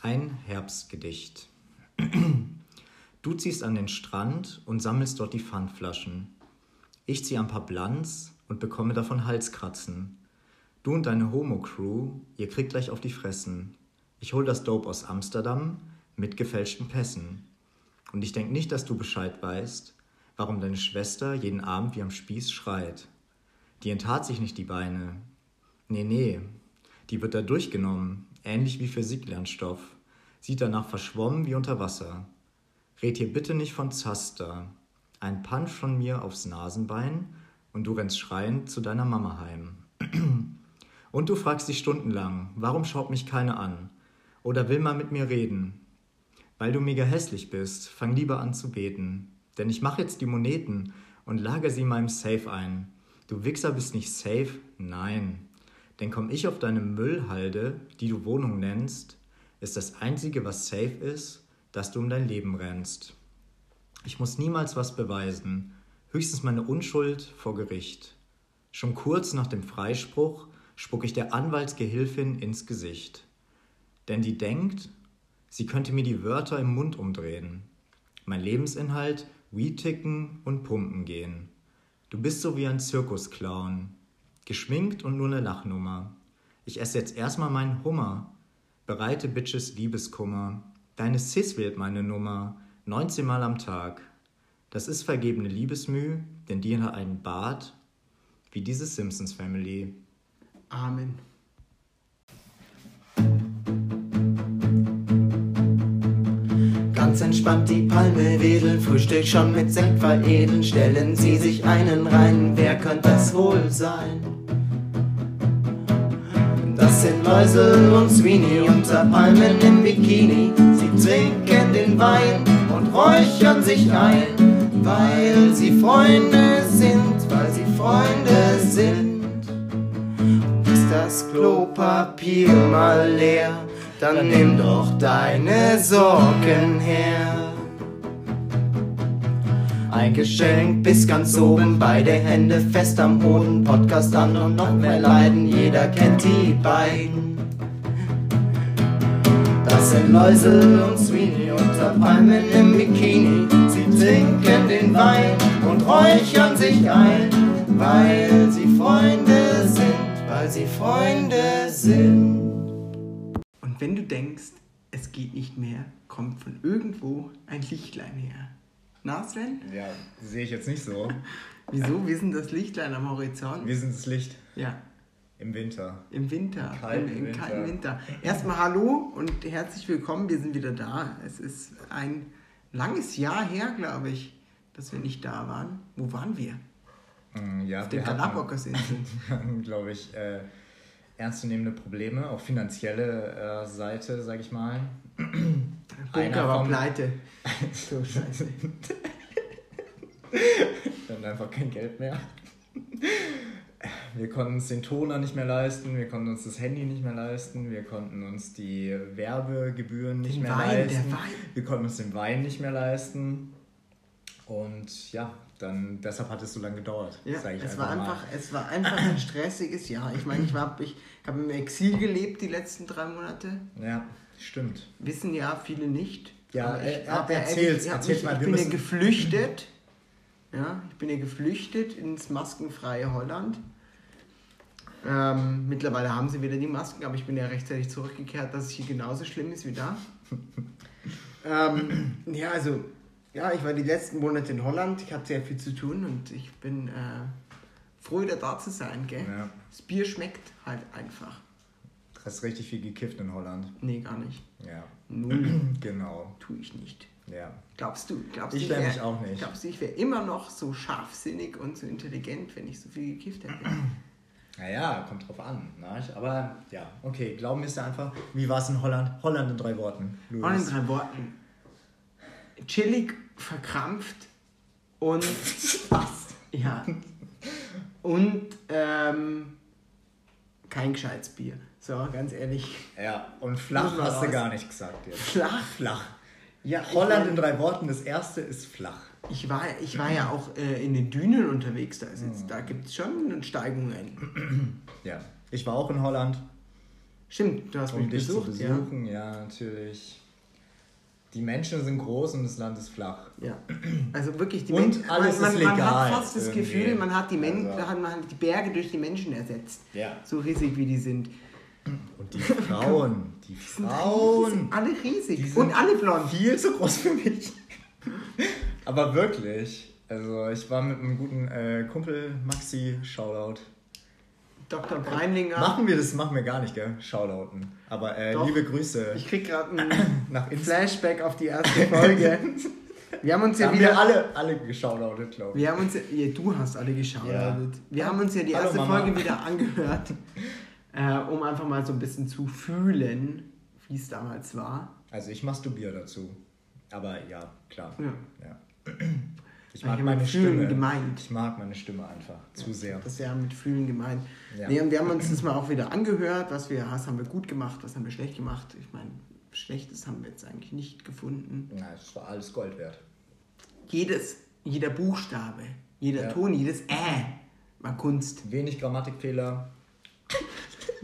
Ein Herbstgedicht. Du ziehst an den Strand und sammelst dort die Pfandflaschen. Ich ziehe ein paar Blanz und bekomme davon Halskratzen. Du und deine Homo-Crew, ihr kriegt gleich auf die Fressen. Ich hol das Dope aus Amsterdam mit gefälschten Pässen. Und ich denk nicht, dass du Bescheid weißt, warum deine Schwester jeden Abend wie am Spieß schreit. Die enttat sich nicht die Beine. Nee, nee, die wird da durchgenommen, ähnlich wie Physiklernstoff. Sieht danach verschwommen wie unter Wasser. Red hier bitte nicht von Zaster. Ein Punch von mir aufs Nasenbein und du rennst schreiend zu deiner Mama heim. Und du fragst dich stundenlang, warum schaut mich keiner an? Oder will mal mit mir reden? Weil du mega hässlich bist, fang lieber an zu beten. Denn ich mach jetzt die Moneten und lager sie in meinem Safe ein. Du Wichser bist nicht safe? Nein. Denn komm ich auf deine Müllhalde, die du Wohnung nennst, ist das Einzige, was safe ist, dass du um dein Leben rennst. Ich muss niemals was beweisen, höchstens meine Unschuld vor Gericht. Schon kurz nach dem Freispruch spuck ich der Anwaltsgehilfin ins Gesicht. Denn die denkt, sie könnte mir die Wörter im Mund umdrehen. Mein Lebensinhalt, Weed-Ticken und Pumpen gehen. Du bist so wie ein Zirkusclown, geschminkt und nur eine Lachnummer. Ich esse jetzt erstmal meinen Hummer, bereite Bitches Liebeskummer. Deine Sis wählt meine Nummer, 19 Mal am Tag. Das ist vergebene Liebesmüh, denn die hat einen Bart wie diese Simpsons Family. Amen. Ganz entspannt die Palme wedeln, Frühstück schon mit Sekt veredeln. Stellen Sie sich einen rein, wer könnte das wohl sein? Das sind Läusel und Sweeney unter Palmen im Bikini. Sie trinken den Wein und räuchern sich ein, weil sie Freunde sind, weil sie Freunde sind. Ist das Klopapier mal leer? Dann nimm doch deine Sorgen her. Ein Geschenk bis ganz oben, beide Hände fest am Boden, Podcast an und noch mehr Leiden, jeder kennt die beiden. Das sind Läusel und Sweeney unter Palmen im Bikini. Sie trinken den Wein und räuchern sich ein, weil sie Freunde sind, weil sie Freunde sind. Und wenn du denkst, es geht nicht mehr, kommt von irgendwo ein Lichtlein her. Na, Sven? Ja, sehe ich jetzt nicht so. Wieso? Wir sind das Lichtlein am Horizont. Wir sind das Licht. Ja. Im Winter. Im Winter. Kalten Im, im Winter. kalten Winter. Erstmal hallo und herzlich willkommen. Wir sind wieder da. Es ist ein langes Jahr her, glaube ich, dass wir nicht da waren. Wo waren wir? Mm, Ja, Auf den Galapagosinseln. glaube ich, äh, ernstzunehmende Probleme auf finanzielle äh, Seite, sage ich mal. Bunker war pleite. So scheiße. Wir hatten einfach kein Geld mehr. Wir konnten uns den Toner nicht mehr leisten, wir konnten uns das Handy nicht mehr leisten, wir konnten uns die Werbegebühren nicht Den mehr Wein, der leisten. Wein. Wir konnten uns den Wein nicht mehr leisten. Und ja, dann deshalb hat es so lange gedauert. Ja, sag ich es war, einfach, es war einfach ein stressiges Jahr. Ich meine, ich, war- ich habe im Exil gelebt die letzten drei Monate. Ja, stimmt. Wissen ja viele nicht. Ja, Aber äh, aber erzähl's, ich, erzähl's mich- mal, Ich bin ja müssen- geflüchtet. Ja, ich bin ja geflüchtet ins maskenfreie Holland. Ähm, mittlerweile haben sie wieder die Masken, aber ich bin ja rechtzeitig zurückgekehrt, dass es hier genauso schlimm ist wie da. ähm, ja, also, ja, ich war die letzten Monate in Holland, ich hatte sehr viel zu tun und ich bin äh, froh, wieder da zu sein, gell? Ja. Das Bier schmeckt halt einfach. Du hast richtig viel gekifft in Holland. Nee, gar nicht. Ja, Null genau. tue ich nicht. Ja. Glaubst du? Glaubst Ich wär- mich auch nicht. Glaubst du, ich wäre immer noch so scharfsinnig und so intelligent, wenn ich so viel gekifft hätte? Naja, kommt drauf an. Ne? Aber ja, okay, glauben wir es dir einfach. Wie war es in Holland? Holland in drei Worten. Louis. Und in drei Worten. Chillig, verkrampft und. Was? Ja. Und ähm, kein gescheites Bier. So, ganz ehrlich. Ja, und flach hast du raus. gar nicht gesagt jetzt. Flach? Flach. Ja, Holland in drei Worten, das erste ist flach. Ich war, ich war ja auch äh, in den Dünen unterwegs, da, ist jetzt, da gibt es schon Steigungen. Ja. Ich war auch in Holland. Stimmt, du hast um mich dich besucht, zu ja. besuchen. Ja. natürlich. Die Menschen sind groß und das Land ist flach. Ja, also wirklich die Und Men- alles man, ist man, man legal hat fast das irgendwie. Gefühl, man hat die Men Also- man hat die Berge durch die Menschen ersetzt. Ja. So riesig wie die sind. Und die Frauen, die Die Frauen, sind alle Die riesig sind und alle blond. viel zu groß für mich. Aber wirklich, also ich war mit einem guten äh, Kumpel, Maxi, Shoutout. Dr. Breinlinger. Machen wir das, machen wir gar nicht, gell? Shoutouten. Aber äh, Doch. liebe Grüße Ich krieg gerade einen Insta. Flashback auf die erste Folge. Wir haben uns ja haben wieder wir alle, alle geshoutoutet, glaube ich. Wir haben uns ja, ja, du hast alle geschaut. Ja. Wir haben uns ja die erste. Folge wieder angehört, äh, um einfach mal so ein bisschen zu fühlen, wie es damals war. Also ich masturbiere dazu. Aber ja, klar. Ja. Ich Ich mag habe meine Fühlen Stimme. gemeint. Ich mag meine Stimme einfach zu sehr. Das ist ja mit Fühlen gemeint. Ja. Nee, und wir haben uns das mal auch wieder angehört, was wir, was haben wir gut gemacht, was haben wir schlecht gemacht. Ich meine, Schlechtes haben wir jetzt eigentlich nicht gefunden. Na, es war alles Gold wert. Jedes, jeder Buchstabe, jeder Ja. Ton, jedes Äh war Kunst. Wenig Grammatikfehler.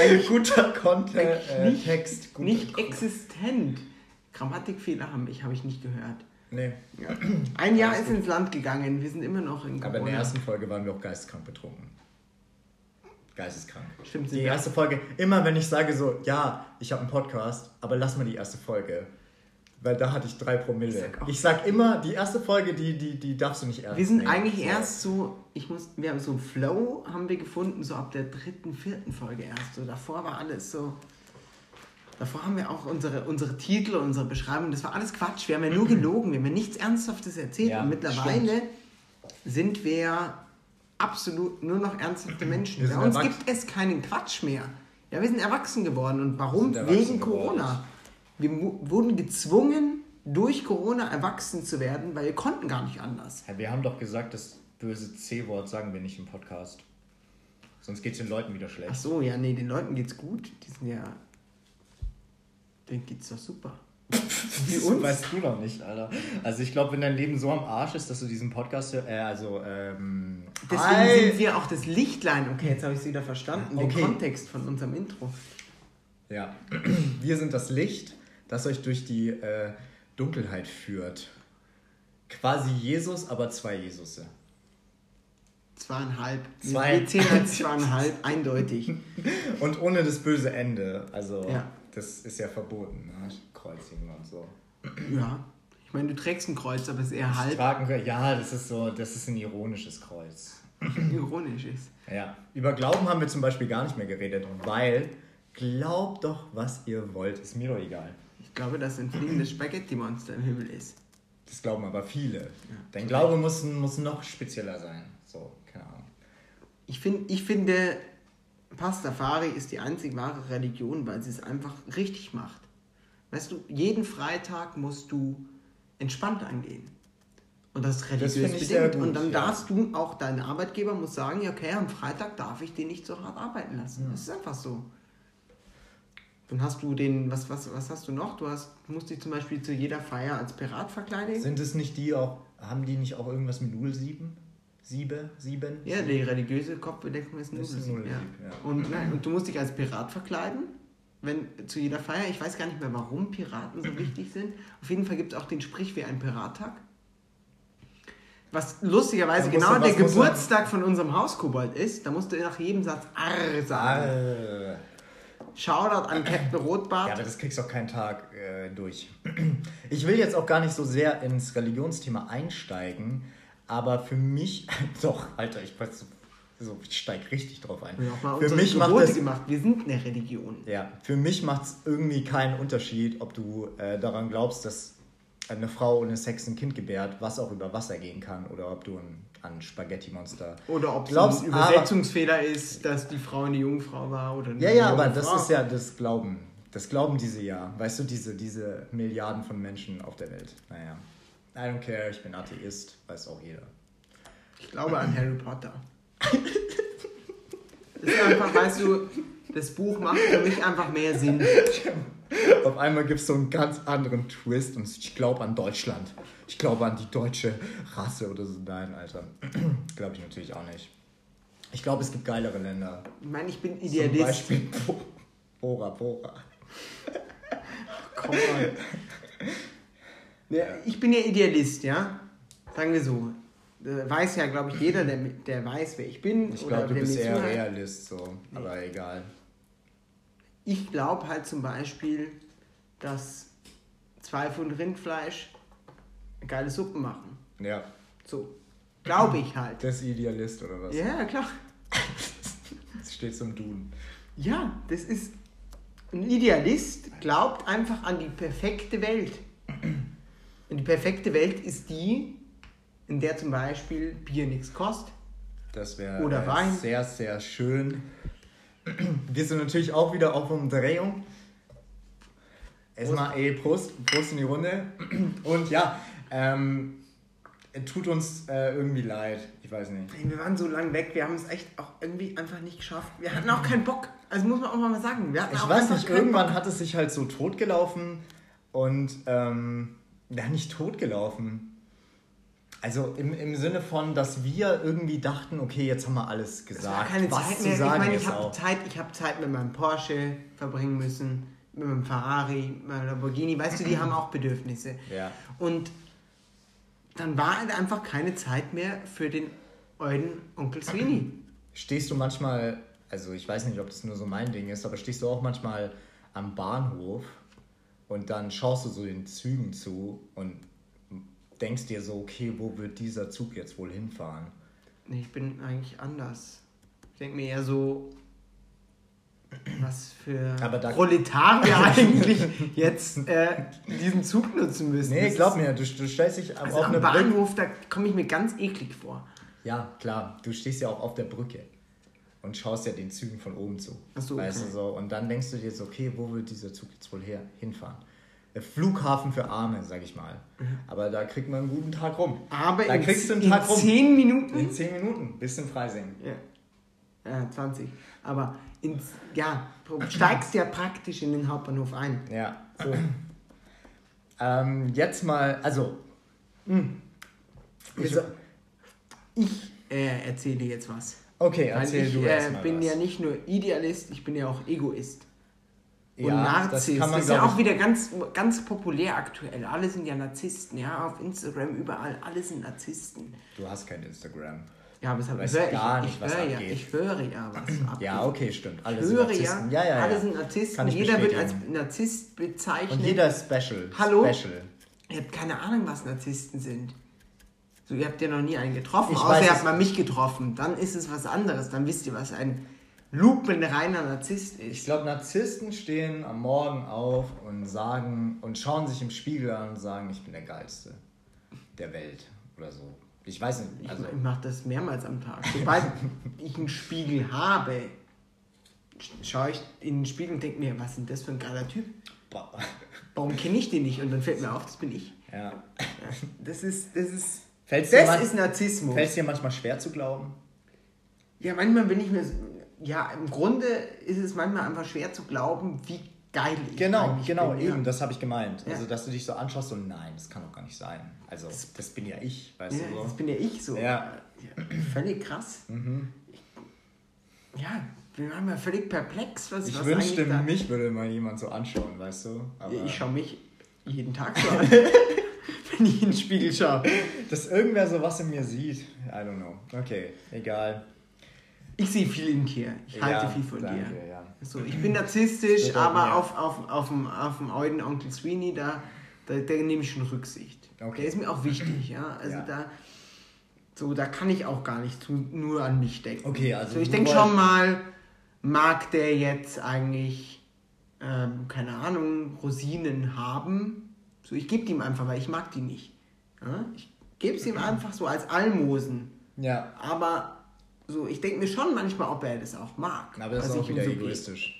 Ein guter Content, äh, Nicht- Text. Gut, Nicht existent. Grammatikfehler habe ich, habe ich nicht gehört. Nee, Ja. Ein Jahr ist ins Land gegangen, wir sind immer noch in aber in der Corona. ersten Folge waren wir auch geisteskrank betrunken. Geisteskrank. Stimmt, Die erste Folge, immer wenn ich sage so, ja, ich habe einen Podcast, aber lass mal die erste Folge. Weil da hatte ich drei Promille. Ich sag Ich sag immer, die erste Folge, die, die, die darfst du nicht ernst Wir sind nehmen. eigentlich So. erst so, ich muss, wir haben so einen Flow haben wir gefunden, so ab der dritten, vierten Folge erst. So davor war alles so. Davor haben wir auch unsere, unsere Titel, unsere Beschreibung, das war alles Quatsch. Wir haben ja nur gelogen, wir haben ja nichts Ernsthaftes erzählt. Ja, und mittlerweile sind wir absolut nur noch ernsthafte Menschen. Wir Bei uns erwachsen. gibt es keinen Quatsch mehr. Ja, wir sind erwachsen geworden. Und warum? Wir Wegen geworden. Corona. Wir mu- wurden gezwungen, durch Corona erwachsen zu werden, weil wir konnten gar nicht anders. Ja, wir haben doch gesagt, das böse C-Wort sagen wir nicht im Podcast. Sonst geht es den Leuten wieder schlecht. Ach so, ja, nee, den Leuten geht's gut. Die sind ja. Denen geht's doch super. Wie uns? Weißt du noch nicht, Alter. Also ich glaube, wenn dein Leben so am Arsch ist, dass du diesen Podcast, hör- äh, also ähm, Deswegen Ei- sind wir auch das Lichtlein. Okay, jetzt habe ich es wieder verstanden. Okay. Den Kontext von unserem Intro. Ja, wir sind das Licht, das euch durch die äh, Dunkelheit führt. Quasi Jesus, aber zwei Jesusse. Zweieinhalb. Zwei. Wir zählen als zweieinhalb, eindeutig. Und ohne das böse Ende. Also Ja. Das ist ja verboten, ne? Kreuzigen und so. Ja. Ich meine, du trägst ein Kreuz, aber es ist eher halb Tragen wir, ja, das ist so, das ist ein ironisches Kreuz. ironisch ist. Ja, über Glauben haben wir zum Beispiel gar nicht mehr geredet, weil glaubt doch, was ihr wollt, ist mir doch egal. Ich glaube, dass ein fliegendes Spaghetti-Monster im Himmel ist. Das glauben aber viele. Dein Glaube muss, muss noch spezieller sein. So, keine Ahnung. Ich, find, ich finde, Pastafari ist die einzig wahre Religion, weil sie es einfach richtig macht. Weißt du, jeden Freitag musst du entspannt angehen. Und das ist Das religiös sehr bedingt. gut, Und dann ja. darfst du auch, dein Arbeitgeber muss sagen, ja, okay, am Freitag darf ich den nicht so hart arbeiten lassen. Das ist einfach so. Dann hast du den, was, was, was hast du noch? Du hast, musst dich zum Beispiel zu jeder Feier als Pirat verkleiden. Sind es nicht die auch, haben die nicht auch irgendwas mit Nullsieben? Siebe? Sieben? Ja, die religiöse Kopfbedeckung ist Nudelsieb, ja. Ja. Und, nein, und du musst dich als Pirat verkleiden, wenn zu jeder Feier. Ich weiß gar nicht mehr, warum Piraten so wichtig sind. Auf jeden Fall gibt es auch den Sprich wie ein Pirattag. Was lustigerweise genau du- der Geburtstag von unserem Hauskobold ist. Da musst du nach jedem Satz Arr sagen. Ah, Shoutout an Captain ja, Rotbart. aber das kriegst du auch keinen Tag äh, durch. Ich will jetzt auch gar nicht so sehr ins Religionsthema einsteigen, aber für mich, doch, Alter, ich weiß so, ich steig richtig drauf ein. Mal Für mich macht Gebote es gemacht. Wir sind eine Religion. Ja, für mich macht es irgendwie keinen Unterschied, ob du äh, daran glaubst, dass eine Frau ohne Sex ein Kind gebärt, was auch über Wasser gehen kann, oder ob du an, an Spaghetti-Monster Oder ob es ein aber- Übersetzungsfehler ist, dass die Frau eine Jungfrau war oder Ja, ja, aber das Frau. ist ja das Glauben. Das glauben diese ja. Weißt du, diese, diese Milliarden von Menschen auf der Welt. Naja. I don't care, ich bin Atheist, weiß auch jeder. Ich glaube an Harry Potter. Das ist einfach, weißt du, das Buch macht für mich einfach mehr Sinn. Auf einmal gibt es so einen ganz anderen Twist und ich glaube an Deutschland. Ich glaube an die deutsche Rasse oder so. Nein, Alter. glaube ich natürlich auch nicht. Ich glaube, es gibt geilere Länder. Ich meine, ich bin Zum Idealist. Beispiel Bo- Bora Bora. Komm mal. Ja, ich bin ja Idealist, ja? Sagen wir so. Äh, Weiß ja, glaube ich, jeder, der, der weiß, wer ich bin. Ich glaube, du bist eher zuhört. Realist, so. Aber egal. Ich glaube halt zum Beispiel, dass zwei Pfund Rindfleisch geile Suppen machen. Ja. So. Glaube ich halt. Das ist Idealist oder was? Ja, klar. Das steht zum Duden. Ja, das ist. Ein Idealist glaubt einfach an die perfekte Welt. Und die perfekte Welt ist die, in der zum Beispiel Bier nichts kostet. Das wäre Oder äh, Wein. sehr, sehr schön. Wir sind natürlich auch wieder auf Umdrehung. Erstmal eh Prost, Prost in die Runde. Und ja, ähm, tut uns äh, irgendwie leid. Ich weiß nicht. Wir waren so lang weg, wir haben es echt auch irgendwie einfach nicht geschafft. Wir hatten auch keinen Bock. Also muss man auch mal sagen. Wir hatten Ich auch weiß nicht, irgendwann Bock. hat es sich halt so totgelaufen und ähm, ja, nicht totgelaufen. Also im, im Sinne von, dass wir irgendwie dachten, okay, jetzt haben wir alles gesagt, keine was Zeit zu mehr. Ich sagen meine, ich habe. Zeit, ich habe Zeit mit meinem Porsche verbringen müssen, mit meinem Ferrari, mit meinem Lamborghini. Weißt du, die haben auch Bedürfnisse. Ja. Und dann war halt einfach keine Zeit mehr für den euren Onkel Sweeney. Stehst du manchmal, also ich weiß nicht, ob das nur so mein Ding ist, aber stehst du auch manchmal am Bahnhof und dann schaust du so den Zügen zu und denkst dir so, okay, wo wird dieser Zug jetzt wohl hinfahren? Nee, ich bin eigentlich anders. Ich denke mir eher so, was für Proletarier eigentlich jetzt äh, diesen Zug nutzen müssen. Nee, Das glaub mir, du, du stellst dich Also auf am eine Brücke. Bahnhof, da komme ich mir ganz eklig vor. Ja, klar, du stehst ja auch auf der Brücke und schaust ja den Zügen von oben zu. Ach so, weißt okay. du so? Und dann denkst du dir so, okay, wo wird dieser Zug jetzt wohl her, hinfahren? Der Flughafen für Arme, sag ich mal. Aber da kriegt man einen guten Tag rum. Aber da in, kriegst du einen in Tag rum. 10 Minuten. In 10 Minuten, bis in Freising. Ja. ja, 20. Aber in, ja, steigst ja praktisch in den Hauptbahnhof ein. Ja. So. Ähm, jetzt mal, also. Ich, Also, ich äh, erzähle jetzt was. Okay, erzähl ich du äh, erst mal bin was. ja nicht nur Idealist, ich bin ja auch Egoist. Und Ja, Narzisst. das man, ist ja auch ich- wieder ganz, ganz populär aktuell. Alle sind ja Narzissten, ja, auf Instagram, überall, alle sind Narzissten. Du hast kein Instagram. Ja, aber es hat, ich höre gar ich, nicht, ich höre ja, ich höre ja, was abgeht. Ja, okay, stimmt. Alle Ich sind höre ja, Ja, ja, alle sind Narzissten, Kann ich jeder wird als. Narzisst bezeichnet. Und jeder ist special. Hallo? Special. Ihr habt keine Ahnung, was Narzissten sind. So, ihr habt ja noch nie einen getroffen, Ich außer ihr habt mal mich getroffen. Dann ist es was anderes. Dann wisst ihr, was ein lupenreiner Narzisst Ich ist. glaube, Narzissten stehen am Morgen auf und sagen und schauen sich im Spiegel an und sagen, ich bin der Geilste der Welt oder so. Ich weiß nicht. Ich, Also, ich mache das mehrmals am Tag. Sobald ich einen Spiegel habe, schaue ich in den Spiegel und denke mir, was ist denn das für ein geiler Typ? Warum kenne ich den nicht? Und dann fällt mir auf, das bin ich. ja. Ja, das ist, das ist, Fällt's das man- ist Narzissmus. fällt's dir manchmal schwer zu glauben? Ja, manchmal bin ich mir, ja, im Grunde ist es manchmal einfach schwer zu glauben, wie geil ich Genau, eigentlich genau, bin. eben, Ja. das habe ich gemeint. Ja. Also, dass du dich so anschaust und nein, das kann doch gar nicht sein. Also, das bin ja ich, weißt Ja, du das so. bin ja ich so. Ja. Völlig krass. Ja, wir waren ja völlig perplex, was Ich was wünschte, eigentlich da- mich würde mal jemand so anschauen, weißt du. Aber Ich schaue mich jeden Tag so an, wenn ich in den Spiegel schaue. dass irgendwer so was in mir sieht, I don't know. Okay, egal. Ich sehe viel in dir. Ich Ja, halte viel von danke, dir. ja. So, ich bin narzisstisch, aber auf, auf, auf, dem, auf dem alten Onkel Sweeney, da, da, da nehme ich schon Rücksicht. Okay. Der ist mir auch wichtig, ja. Also Ja. da. So, da kann ich auch gar nicht zu, nur an mich denken. Okay, also So, ich denke schon mal, mag der jetzt eigentlich, ähm, keine Ahnung, Rosinen haben? So, ich gebe ihm einfach, weil ich mag die nicht. Ja? Ich gebe es ihm einfach so als Almosen. Ja, Aber so, ich denke mir schon manchmal, ob er das auch mag. aber das ist auch wieder so egoistisch.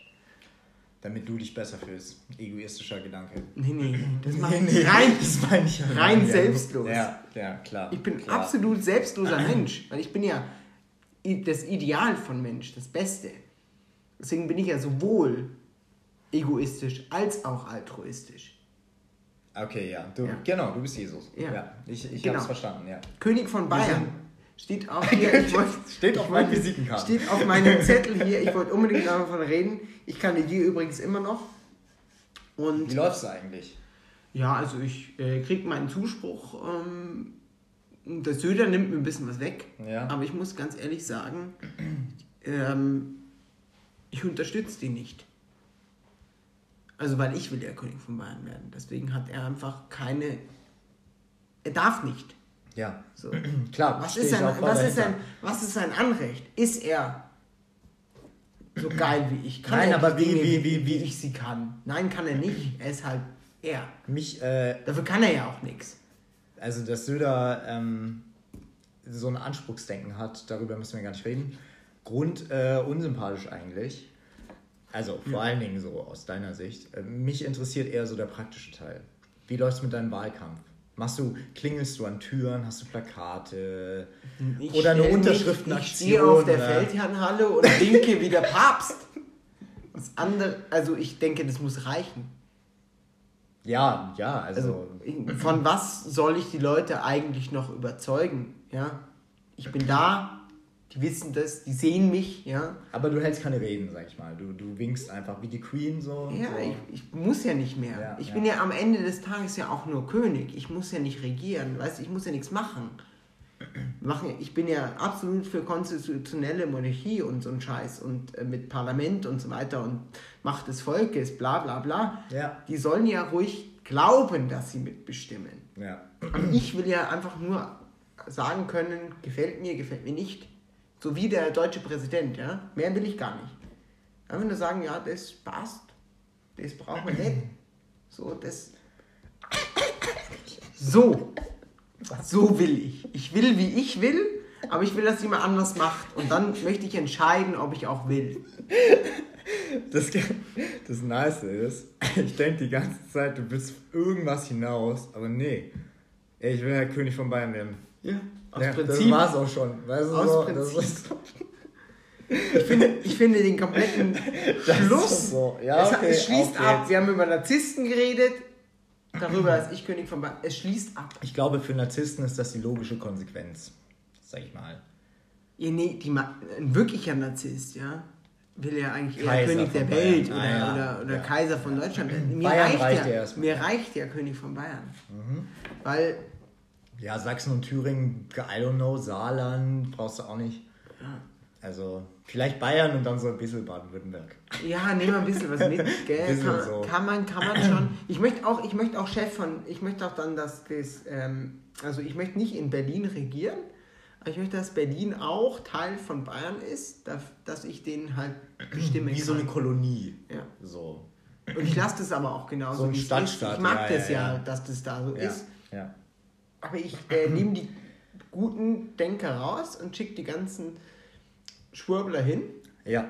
Damit du dich besser fühlst. Egoistischer Gedanke. Nee, nee, das macht Nee, nee, rein. das meine ich rein ja. selbstlos. Ja, ja, klar. Ich bin klar. absolut selbstloser Mensch, weil ich bin ja das Ideal von Mensch, das Beste. Deswegen bin ich ja sowohl egoistisch als auch altruistisch. Okay, ja. Du, Ja. Genau, du bist Jesus. Ja. Ich, ich Genau. habe es verstanden, ja. König von Bayern. Steht auch hier. Wollt, Steht auf meinen Visitenkarten. Steht auf meinem Zettel hier. Ich wollte unbedingt davon reden. Ich kandidiere übrigens immer noch. Und Wie läuft's eigentlich? ja, also ich äh, kriege meinen Zuspruch. Ähm, der Söder nimmt mir ein bisschen was weg. Ja. Aber ich muss ganz ehrlich sagen, ähm, ich unterstütze den nicht. Also weil ich will ja König von Bayern werden. Deswegen hat er einfach keine. Er darf nicht. Ja, So. klar. Was ist, sein, was, ist sein, was ist sein Anrecht? Ist er so geil wie ich? Kann Nein, er aber wie- wie- wie- wie- ich sie kann? Nein, kann er nicht. Er ist halt er. Mich, äh, Dafür kann er ja auch nichts. also dass Söder ähm, so ein Anspruchsdenken hat, darüber müssen wir gar nicht reden. Grund äh, unsympathisch eigentlich. Also vor allen Dingen so aus deiner Sicht. Äh, mich interessiert eher so der praktische Teil. Wie läuft's mit deinem Wahlkampf? Machst du, klingelst du an Türen, hast du Plakate Ich oder eine stell mich- Unterschriftenaktion? Ich stehe auf der oder- Feldherrnhalle und winke wie der Papst. Das andere, also ich denke, das muss reichen. Ja, ja, also, Also von was soll ich die Leute eigentlich noch überzeugen? Ja, ich bin da, wissen das, die sehen mich, ja. aber du hältst keine Reden, sag ich mal. Du, du winkst einfach wie die Queen so. Ja, so. ich, ich muss ja nicht mehr. Ja, ich ja. bin ja am Ende des Tages ja auch nur König. Ich muss ja nicht regieren, weißt ich muss ja nichts machen. machen. Ich bin ja absolut für konstitutionelle Monarchie und so ein Scheiß und äh, mit Parlament und so weiter und Macht des Volkes, bla bla bla. Ja. Die sollen ja ruhig glauben, dass sie mitbestimmen. Ja. Aber ich will ja einfach nur sagen können, gefällt mir, gefällt mir nicht. So wie der deutsche Präsident, ja. Mehr will ich gar nicht. Einfach nur sagen, ja, das passt. Das brauchen wir nicht. So, das. So. So will ich. Ich will, wie ich will, aber ich will, dass jemand anders macht. Und dann möchte ich entscheiden, ob ich auch will. Das, das Nice ist, ich denke die ganze Zeit, du willst irgendwas hinaus, aber nee. Ey, ich will ja König von Bayern werden. Ja. Aus ja, Prinzip. Das war's auch schon. Weißt du, Aus so, Prinzip. Ich finde, ich finde den kompletten Schluss. so. Ja, es, okay, es schließt auf ab. Wir haben über Narzissten geredet. Darüber, dass ich König von Bayern. Es schließt ab. ich glaube, für Narzissten ist das die logische Konsequenz. Sag ich mal. Ja, nee, die, ein wirklicher Narzisst, ja, will ja eigentlich eher Kaiser König der Welt oder, Ah, ja. oder, oder Ja. Kaiser von Deutschland. werden. Mir Bayern reicht, reicht ja, mir reicht ja König von Bayern. Mhm. Weil, Ja, Sachsen und Thüringen, I don't know, Saarland brauchst du auch nicht. ja, Also, vielleicht Bayern und dann so ein bisschen Baden-Württemberg. ja, nehmen wir ein bisschen was mit, gell? Kann, so. kann man, kann man schon. Ich möchte auch, ich möchte auch Chef von, ich möchte auch dann, dass das, ähm, also ich möchte nicht in Berlin regieren, aber ich möchte, dass Berlin auch Teil von Bayern ist, dass, dass ich den halt bestimmen Wie so eine kann. Kolonie. Ja. So. Und ich lasse das aber auch genauso. So ein Stadtstaat. Ich mag ja, das ja, ja, dass das da so ist. ja. Aber ich äh, nehme die guten Denker raus und schicke die ganzen Schwurbler hin. Ja.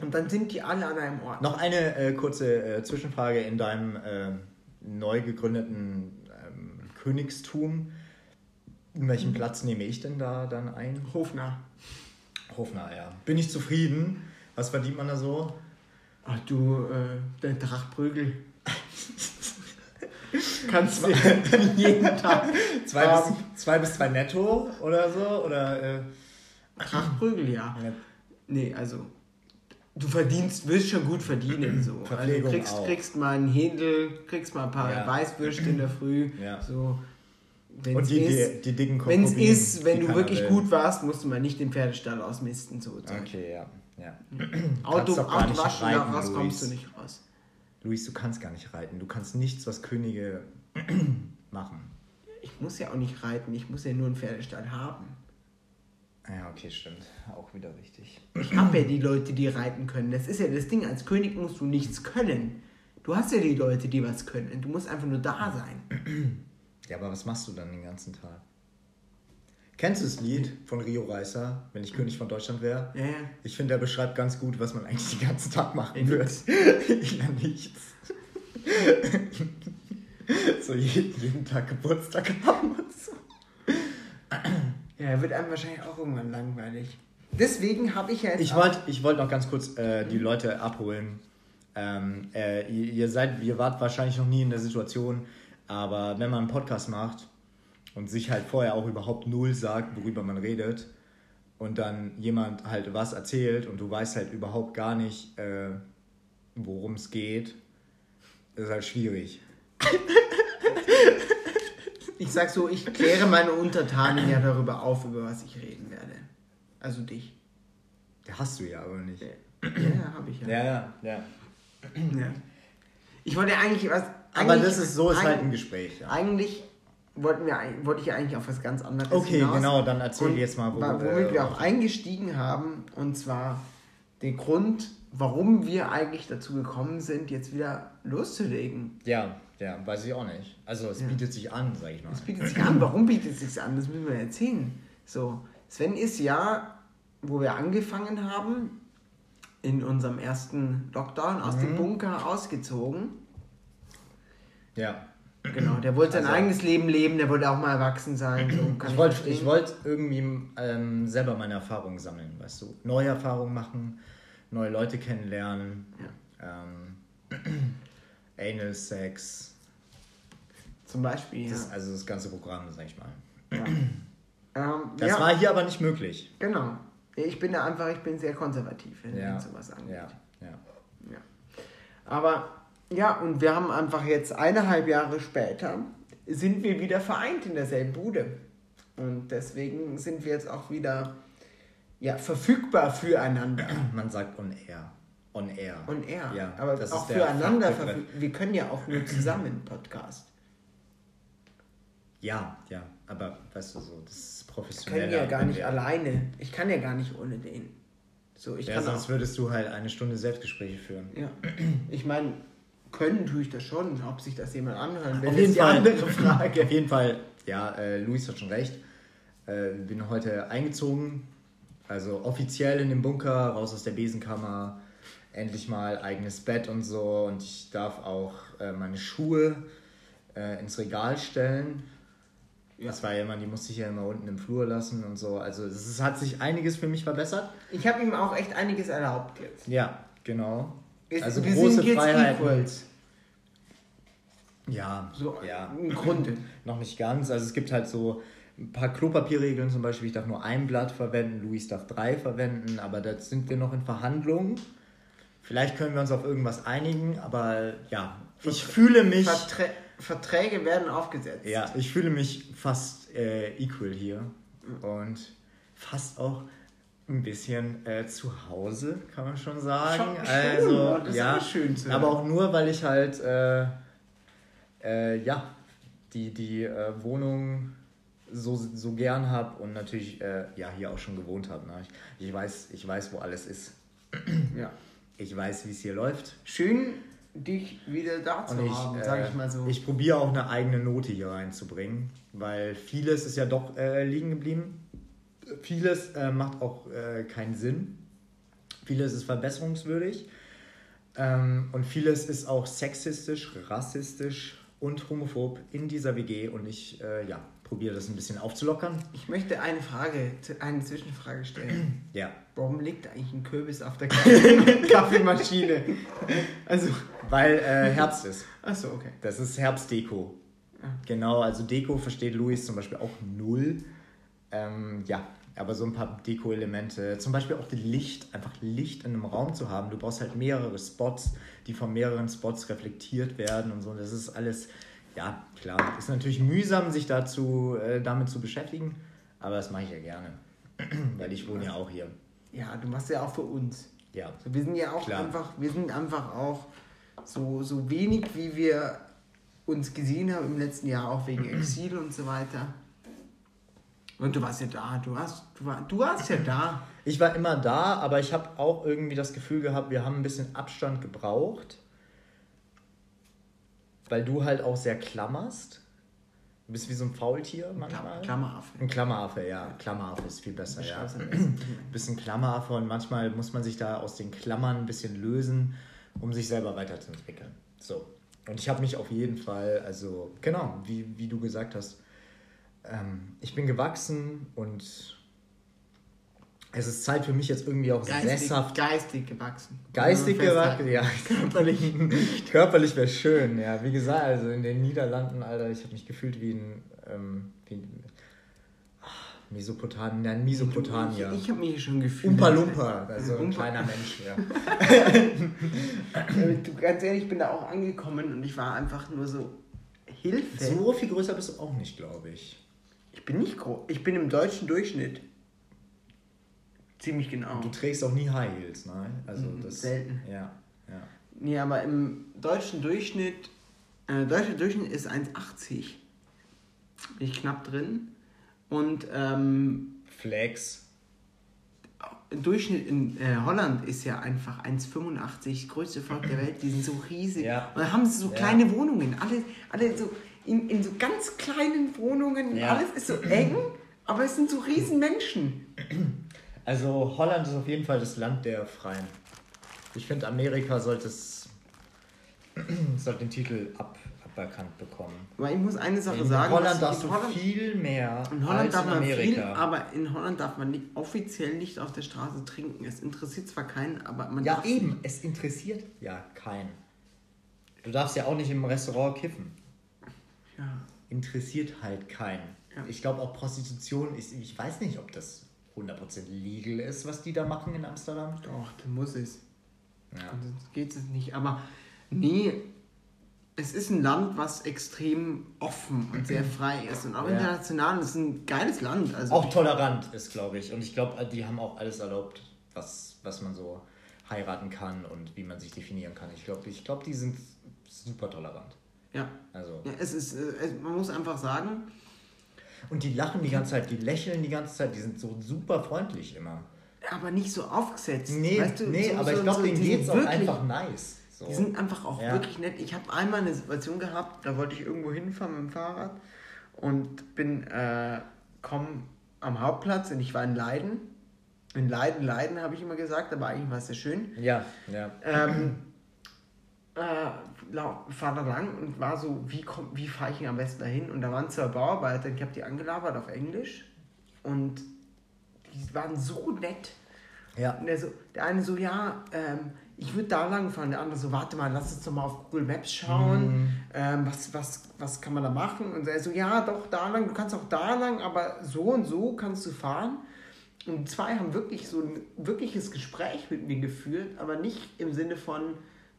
Und dann sind die alle an einem Ort. Noch eine äh, kurze äh, Zwischenfrage in deinem äh, neu gegründeten ähm, Königstum. Welchen Mhm. Platz nehme ich denn da dann ein? Hofner. Hofner, ja. Bin ich zufrieden? Was verdient man da so? Ach du, äh, der Drachprügel. Kannst du jeden Tag. Zwei, bis, zwei bis zwei netto oder so? Oder, äh, Drachprügel, ja. ja. Nee, also. Du verdienst, wirst schon gut verdienen. So. Also kriegst, auch. kriegst mal einen Händel, kriegst mal ein paar Ja. Weißwürste in der Früh. Ja. So. Wenn's Und die, ist, die, die dicken Wenn es ist, wenn du wirklich will. gut warst, musst du mal nicht den Pferdestall ausmisten. So. Okay, ja. ja. Auto, Auto waschen, raus Luis. kommst du nicht raus. Luis, du kannst gar nicht reiten. Du kannst nichts, was Könige machen. Ich muss ja auch nicht reiten, ich muss ja nur einen Pferdestall haben. Ja, okay, stimmt. Auch wieder richtig. Ich habe ja die Leute, die reiten können. Das ist ja das Ding, als König musst du nichts können. Du hast ja die Leute, die was können. Du musst einfach nur da sein. Ja, aber was machst du dann den ganzen Tag? Kennst du das Lied von Rio Reiser, wenn ich König von Deutschland wäre? Ja, ja. Ich finde, der beschreibt ganz gut, was man eigentlich den ganzen Tag machen würde. nix. ja, nichts. so jeden, jeden Tag Geburtstag haben und so. Ja, er wird einem wahrscheinlich auch irgendwann langweilig. Deswegen habe ich ja jetzt. Ich wollte ich wollt noch ganz kurz äh, die Leute abholen. Ähm, äh, ihr, ihr seid, ihr wart wahrscheinlich noch nie in der Situation, aber wenn man einen Podcast macht und sich halt vorher auch überhaupt null sagt, worüber man redet und dann jemand halt was erzählt und du weißt halt überhaupt gar nicht, äh, worum es geht, ist halt schwierig. Ich sag so, ich kläre meine Untertanen ja darüber auf, über was ich reden werde. Also dich. Ja, hast du ja aber nicht. Ja, ja habe ich ja. Ja, ja, ja. ja. Ich wollte eigentlich was. Aber eigentlich- das ist so, ist halt ein Gespräch. Ja. Eigentlich wollten wir, wollte ich ja eigentlich auf was ganz anderes Okay, hinaus. genau, dann erzähl Und jetzt mal, wo- äh, womit wir auch eingestiegen haben, und zwar den Grund, warum wir eigentlich dazu gekommen sind, jetzt wieder loszulegen. Ja, ja, weiß ich auch nicht. Also es Ja. bietet sich an, sag ich mal. Es bietet sich an. Warum bietet es sich an? Das müssen wir erzählen. So, Sven ist ja, wo wir angefangen haben, in unserem ersten Lockdown aus Mhm. dem Bunker ausgezogen. Ja. Genau, der wollte sein Also- eigenes Leben leben, der wollte auch mal erwachsen sein. So, Ich wollte ich wollt irgendwie ähm, selber meine Erfahrungen sammeln, weißt du? Neue Erfahrungen machen, neue Leute kennenlernen. Ähm, Anal Sex. Zum Beispiel, ja. Das, also das ganze Programm, sag ich mal. ja. Ähm, Das ja, war hier aber nicht möglich. genau. Ich bin da einfach, ich bin sehr konservativ, wenn Ja. sowas angeht. Ja, ja. Ja. Aber ja, und wir haben einfach jetzt eineinhalb Jahre später sind wir wieder vereint in derselben Bude. Und deswegen sind wir jetzt auch wieder ja, verfügbar füreinander. Man sagt on air. On air. Und er. Ja, Aber das auch füreinander verfügbar. Wir können ja auch nur zusammen Podcast. Ja, ja, aber weißt du so, das ist Ich professionell. kann ja gar nicht alleine. Ich kann ja gar nicht ohne den. So, ich Ja, kann sonst auch, würdest du halt eine Stunde Selbstgespräche führen. ja. Ich meine, können tue ich das schon. Ob sich das jemand anhören will, Auf ist jeden die Fall. andere Frage. Auf jeden Fall, ja, äh, Luis hat schon recht. Äh, bin heute eingezogen, also offiziell in den Bunker, raus aus der Besenkammer, endlich mal eigenes Bett und so. Und ich darf auch äh, meine Schuhe äh, ins Regal stellen. Das war ja immer, die musste ich ja immer unten im Flur lassen und so. Also es ist, hat sich einiges für mich verbessert. Ich habe ihm auch echt einiges erlaubt jetzt. Ja, genau. Also wir große sind jetzt Freiheiten. Equals. Ja, So ja. im Grunde. Noch nicht ganz. Also es gibt halt so ein paar Klopapierregeln zum Beispiel. Ich darf nur ein Blatt verwenden, Luis darf drei verwenden, aber da sind wir noch in Verhandlungen. Vielleicht können wir uns auf irgendwas einigen, aber ja, ich fühle mich, Verträ Verträge werden aufgesetzt. ja, ich fühle mich fast äh, equal hier und fast auch ein bisschen äh, zu Hause, kann man schon sagen. Schon- also ist ja, aber schön zu aber auch nur, weil ich halt äh, äh, ja die die äh, Wohnung so, so gern habe und natürlich äh, ja hier auch schon gewohnt habe. Ne? Ich, ich weiß ich weiß wo alles ist. ja. Ich weiß wie es hier läuft. Schön, dich wieder da zu ich, haben, äh, sag ich mal so. ich probiere auch eine eigene Note hier reinzubringen, weil vieles ist ja doch äh, liegen geblieben. Vieles äh, macht auch äh, keinen Sinn. Vieles ist verbesserungswürdig. Ähm, und vieles ist auch sexistisch, rassistisch und homophob in dieser WG. Und ich äh, ja, probiere das ein bisschen aufzulockern. ich möchte eine Frage, eine Zwischenfrage stellen. Ja, Warum liegt eigentlich ein Kürbis auf der Kaffee- Kaffeemaschine? Also, weil äh, Herbst ist. achso, okay. Das ist Herbstdeko. Ah. Genau, also Deko versteht Luis zum Beispiel auch null. Ähm, ja, aber so ein paar Deko-Elemente, zum Beispiel auch das Licht, einfach Licht in einem Raum zu haben. Du brauchst halt mehrere Spots, die von mehreren Spots reflektiert werden und so. Das ist alles, ja, klar. Ist natürlich mühsam, sich dazu, äh, damit zu beschäftigen, aber das mache ich ja gerne. Weil ich wohne ja auch hier. Ja, du machst ja auch für uns. Ja. So, wir sind ja auch Klar. einfach, wir sind einfach auch so, so wenig, wie wir uns gesehen haben im letzten Jahr, auch wegen Exil und so weiter. Und du warst ja da, du warst, du, war, du warst ja da. Ich war immer da, aber ich habe auch irgendwie das Gefühl gehabt, wir haben ein bisschen Abstand gebraucht. Weil du halt auch sehr klammerst. Du bist wie so ein Faultier manchmal. Klammeraffe. Ein Klammeraffe, ja. Klammeraffe ist viel besser, ja. Ein bisschen Klammeraffe und manchmal muss man sich da aus den Klammern ein bisschen lösen, um sich selber weiterzuentwickeln. So. Und ich habe mich auf jeden Fall, also genau, wie, wie du gesagt hast, ähm, ich bin gewachsen und es ist Zeit für mich jetzt irgendwie auch Geistig, sesshaft. geistig gewachsen. Geistig gewachsen, ja. Körperlich, körperlich wäre schön, ja. Wie gesagt, also in den Niederlanden, Alter, ich habe mich gefühlt wie ein, äh, ähm, wie, ach, Mesopotamien, nein, Mesopotamia. Ich, ich habe mich schon gefühlt. Umpa Lumpa, also ein kleiner Mensch, ja. Äh, Du, ganz ehrlich, ich bin da auch angekommen und ich war einfach nur so, Hilfe. So viel größer bist du auch nicht, glaube ich. Ich bin nicht groß. Ich bin im deutschen Durchschnitt. Ziemlich genau. Du trägst auch nie High Heels, ne? Also Mhm, das, selten. Ja, ja. Nee, aber im deutschen Durchschnitt, äh, deutscher Durchschnitt ist 1,80. Bin ich knapp drin. Und ähm, Flex. Durchschnitt in äh, Holland ist ja einfach 1,85, größte Volk der Welt, die sind so riesig. Ja. Und haben sie so Ja. kleine Wohnungen, alle, alle so in, in so ganz kleinen Wohnungen, Ja. alles ist so eng, aber es sind so riesen Menschen. Also Holland ist auf jeden Fall das Land der Freien. Ich finde, Amerika sollte es sollte den Titel ab, aberkannt bekommen. Aber ich muss eine Sache In sagen. Holland darfst in du Holland, viel mehr in Holland als darf in man Amerika. viel, aber in Holland darf man nicht, offiziell nicht auf der Straße trinken. Es interessiert zwar keinen, aber man ja, darf eben. Es interessiert ja keinen. Du darfst ja auch nicht im Restaurant kiffen. Interessiert halt keinen. Ich glaube auch Prostitution ist, ich weiß nicht, ob das 100% legal ist, was die da machen in Amsterdam. Doch, dann muss es. Ja. Sonst geht es nicht. Aber nee, es ist ein Land, was extrem offen und sehr frei ist. Und auch Ja. international. Es ist ein geiles Land. Also Auch tolerant ist, glaube ich. Und ich glaube, die haben auch alles erlaubt, was, was man so heiraten kann und wie man sich definieren kann. Ich glaube, ich glaub, die sind super tolerant. Ja. Also. ja es ist, äh, es, man muss einfach sagen, Und die lachen die ganze Zeit, die lächeln die ganze Zeit, die sind so super freundlich immer. aber nicht so aufgesetzt. Nee, weißt du, nee so- aber so- ich glaube, so- denen die sind geht's auch einfach nice. Die sind einfach auch Ja. wirklich nett. Ich habe einmal eine Situation gehabt, da wollte ich irgendwo hinfahren mit dem Fahrrad und bin, äh, komm am Hauptplatz und ich war in Leiden. In Leiden, Leiden habe ich immer gesagt, aber eigentlich war es sehr schön. ja, ja. Ähm, äh, lau- fahr da lang und war so, wie, komm- wie fahre ich denn am besten dahin? Und da waren zwei Bauarbeiter, ich habe die angelabert auf Englisch und die waren so nett. Ja. Und der, so, der eine so, ja, ähm, ich würde da lang fahren. Der andere so, warte mal, lass uns doch mal auf Google Maps schauen. Ähm, was, was, was kann man da machen? Und er so, ja, doch, da lang, du kannst auch da lang, aber so und so kannst du fahren. Und die zwei haben wirklich so ein wirkliches Gespräch mit mir geführt, aber nicht im Sinne von,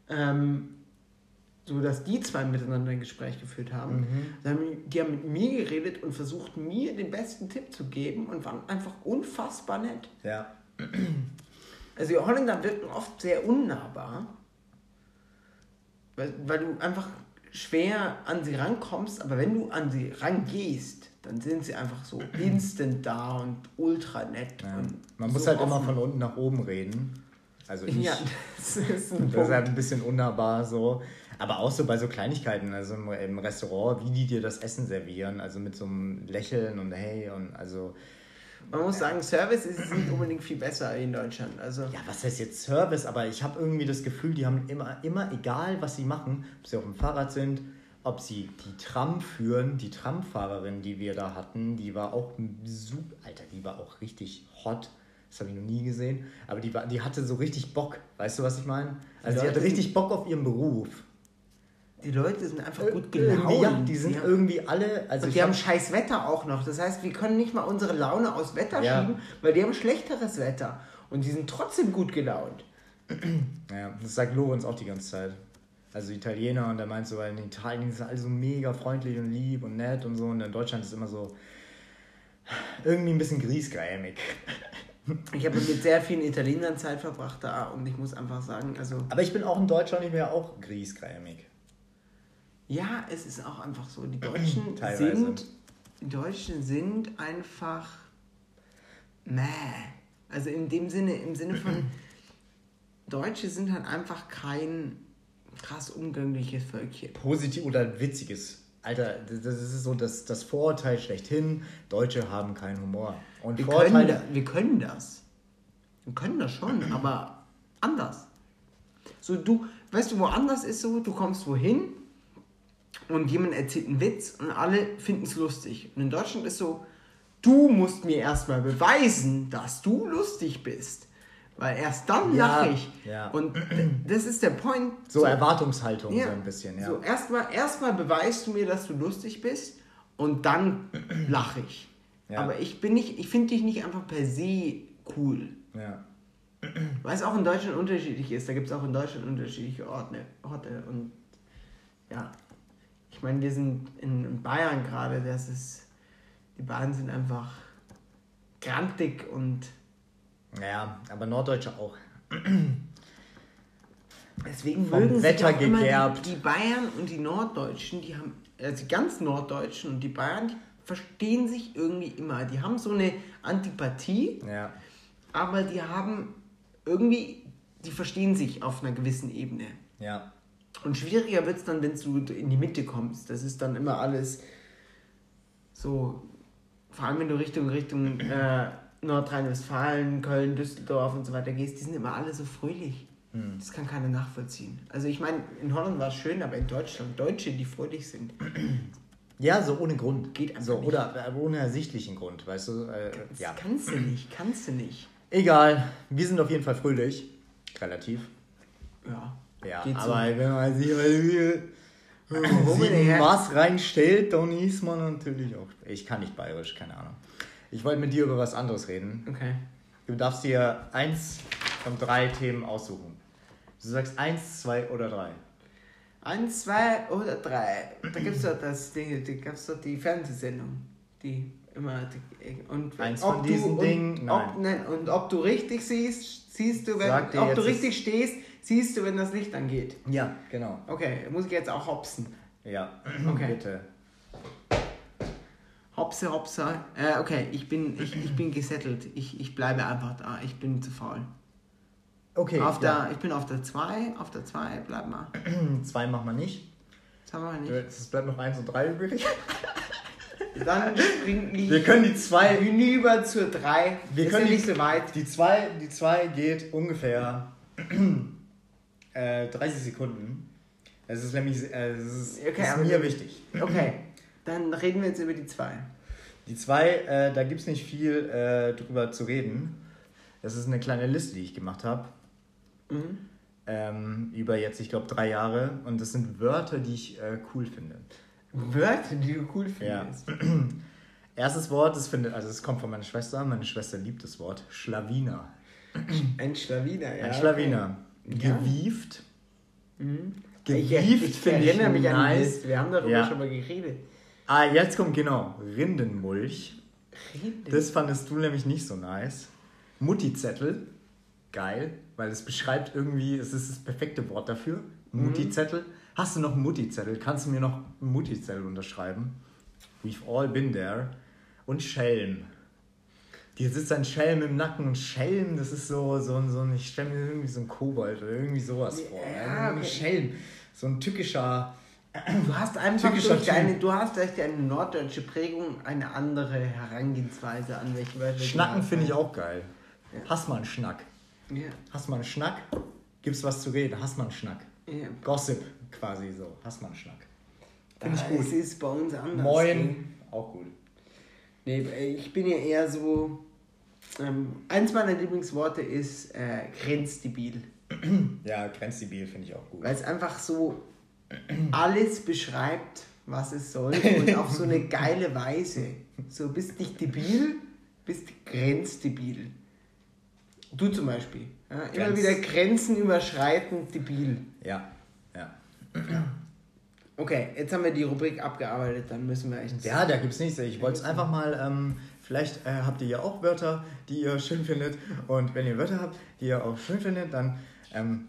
ähm, so dass die zwei miteinander ein Gespräch geführt haben. sondern Die haben mit mir geredet und versucht, mir den besten Tipp zu geben und waren einfach unfassbar nett. Ja. Also die Holländer wirken oft sehr unnahbar, weil, weil du einfach schwer an sie rankommst, aber wenn du an sie rangehst, dann sind sie einfach so instant da und ultra nett. ja. Und Man muss so halt immer offen. von unten nach oben reden. Also ich. Ja, das ist ein Das ist halt ein bisschen unnahbar so. Aber auch so bei so Kleinigkeiten, also im, im Restaurant, wie die dir das Essen servieren, also mit so einem Lächeln und hey und also, Man muss sagen, Service ist nicht unbedingt viel besser in Deutschland. Also ja, was heißt jetzt Service, aber ich habe irgendwie das Gefühl, die haben immer, immer, egal was sie machen, ob sie auf dem Fahrrad sind, ob sie die Tram führen, die Tramfahrerin, die wir da hatten, die war auch super, Alter, die war auch richtig hot. Das habe ich noch nie gesehen. Aber die, war, die hatte so richtig Bock. Weißt du, was ich meine? Also die Leute hatte richtig Bock auf ihren Beruf. Die Leute sind einfach gut Irgendwie, gelaunt. Ja, die sind haben- irgendwie alle. Also und ich die haben hab- scheiß Wetter auch noch. Das heißt, wir können nicht mal unsere Laune aus Wetter Ja. schieben, weil die haben schlechteres Wetter. Und die sind trotzdem gut gelaunt. Ja, das sagt Lorenz auch die ganze Zeit. Also Italiener und der meint so, in Italien sind alle so mega freundlich und lieb und nett und so und in Deutschland ist immer so irgendwie ein bisschen griesgrämig. Ich habe mit sehr vielen Italienern Zeit verbracht da und ich muss einfach sagen, also Aber ich bin auch in Deutschland nicht mehr auch griesgrämig. Ja, es ist auch einfach so. Die Deutschen Teilweise. sind, die Deutschen sind einfach meh. Also in dem Sinne, im Sinne von Deutsche sind halt einfach kein krass umgängliches Völkchen. Positiv oder witziges. Alter, das ist so das, das Vorurteil schlechthin. Deutsche haben keinen Humor. Und Wir können, Vorurteile. da, wir können das. Wir können das schon, aber anders. So, du, weißt du, woanders ist so, du kommst wohin und jemand erzählt einen Witz und alle finden es lustig. Und in Deutschland ist so, du musst mir erstmal beweisen, dass du lustig bist. Weil erst dann Ja, lache ich. ja. Und das ist der Point. So Erwartungshaltung so ein bisschen, ja. So, erstmal erstmal beweist du mir, dass du lustig bist und dann lache ich. Ja. Aber ich bin nicht, ich finde dich nicht einfach per se cool. Ja. Weil es auch in Deutschland unterschiedlich ist. Da gibt es auch in Deutschland unterschiedliche Orte, Orte. Und ja, ich meine, wir sind in Bayern gerade, das ist, die Bayern sind einfach grantig und Ja, aber Norddeutsche auch. deswegen Vom mögen Wetter sich gegerbt. die, die Bayern und die Norddeutschen, die haben, also die ganz Norddeutschen und die Bayern, die verstehen sich irgendwie immer. Die haben so eine Antipathie, Ja. aber die haben irgendwie, die verstehen sich auf einer gewissen Ebene. Ja. Und schwieriger wird es dann, wenn du in die Mitte kommst. Das ist dann immer alles so, vor allem wenn du Richtung, Richtung äh, Nordrhein-Westfalen, Köln, Düsseldorf und so weiter gehst, die sind immer alle so fröhlich. Das kann keiner nachvollziehen. Also ich meine, in Holland war es schön, aber in Deutschland, Deutsche, die fröhlich sind. Ja, so ohne Grund. Geht einfach so, nicht. Oder äh, ohne ersichtlichen Grund, weißt du? Äh, Das ja. kannst du nicht, kannst du nicht. Egal, wir sind auf jeden Fall fröhlich. Relativ. Ja, Ja, Geht so. aber wenn man sich will sieben Maß reinstellt, dann ist man natürlich auch. Ich kann nicht bayerisch, keine Ahnung. Ich wollte mit dir über was anderes reden. Okay. Du darfst dir eins von drei Themen aussuchen. Du sagst eins, zwei oder drei. Eins, zwei oder drei. Da gibt es doch das Ding, da gab's doch die Fernsehsendung, die immer die, und Eins ob von du- diesen und, Dingen? Ob, Nein. nein, und ob du richtig siehst, siehst du, wenn ob du richtig stehst, siehst du, wenn das Licht angeht. Ja, genau. Okay, muss ich jetzt auch hopsen. Ja, Okay. bitte. Hopse, hopse. Äh, okay, ich bin, ich, ich bin gesettelt. Ich, ich bleibe einfach da. Ich bin zu faul. Okay, auf ja. der, ich bin auf der 2, auf der 2, bleib mal. zwei machen wir nicht. Das haben wir nicht. Es bleibt noch eins und drei übrig. Dann springe ich Wir können die zwei hinüber zur 3. Wir ist können ja nicht die- so weit. Die 2 die zwei geht ungefähr äh, 30 Sekunden. Es ist nämlich äh, es ist, Okay, ist mir wichtig. Okay, dann reden wir jetzt über die 2. Die 2, äh, da gibt es nicht viel äh, drüber zu reden. Das ist eine kleine Liste, die ich gemacht habe. Mhm. Ähm, über jetzt, ich glaube, drei Jahre. Und das sind Wörter, die ich äh, cool finde. Wörter, die du cool Ja. findest. Erstes Wort, das finde, also es kommt von meiner Schwester. Meine Schwester liebt das Wort. Schlawiner. Ein Schlawiner, ja. Ein Schlawiner. Ja. Gewieft. Mhm. Gewieft ich, ich finde ich erinnere mich an nice. Liste. Wir haben darüber Ja. schon mal geredet. Ah, jetzt kommt genau. Rindenmulch. Reden. Das fandest du nämlich nicht so nice. Muttizettel. Geil, weil es beschreibt irgendwie, es ist das perfekte Wort dafür. Muttizettel. Hast du noch einen Muttizettel? Kannst du mir noch einen Muttizettel unterschreiben? We've all been there. Und Schelm. Dir sitzt ein Schelm im Nacken und Schelm, das ist so, so, ein- so ein, ich stelle mir irgendwie so ein Kobold oder irgendwie sowas vor. Ja, Ein okay. Schelm. So ein tückischer. Du hast einfach Typischer durch deine, du hast durch deine norddeutsche Prägung eine andere Herangehensweise an welche Wörter. Schnacken finde ich auch geil. Ja. Hast mal einen Schnack. Ja. Hast mal einen Schnack, gibt's was zu reden, hast mal einen Schnack. ja. Gossip quasi so, hast mal einen Schnack. Finde ich gut. Es ist bei uns anders. Moin, auch gut. Nee, äh, ich bin ja eher so. Ähm, eins meiner Lieblingsworte ist äh, grenzdebil. Ja, grenzdebil finde ich auch gut. Weil es einfach so alles beschreibt, was es soll und auf so eine geile Weise. So, bist nicht debil, bist grenzdebil. Du zum Beispiel. Ja, immer Grenz- wieder Grenzen überschreitend debil. Ja, ja. Okay, jetzt haben wir die Rubrik abgearbeitet, dann müssen wir echt. Ja, da gibt's nichts. Ich wollte es einfach mal, ähm, vielleicht äh, habt ihr ja auch Wörter, die ihr schön findet. Und wenn ihr Wörter habt, die ihr auch schön findet, dann, ähm,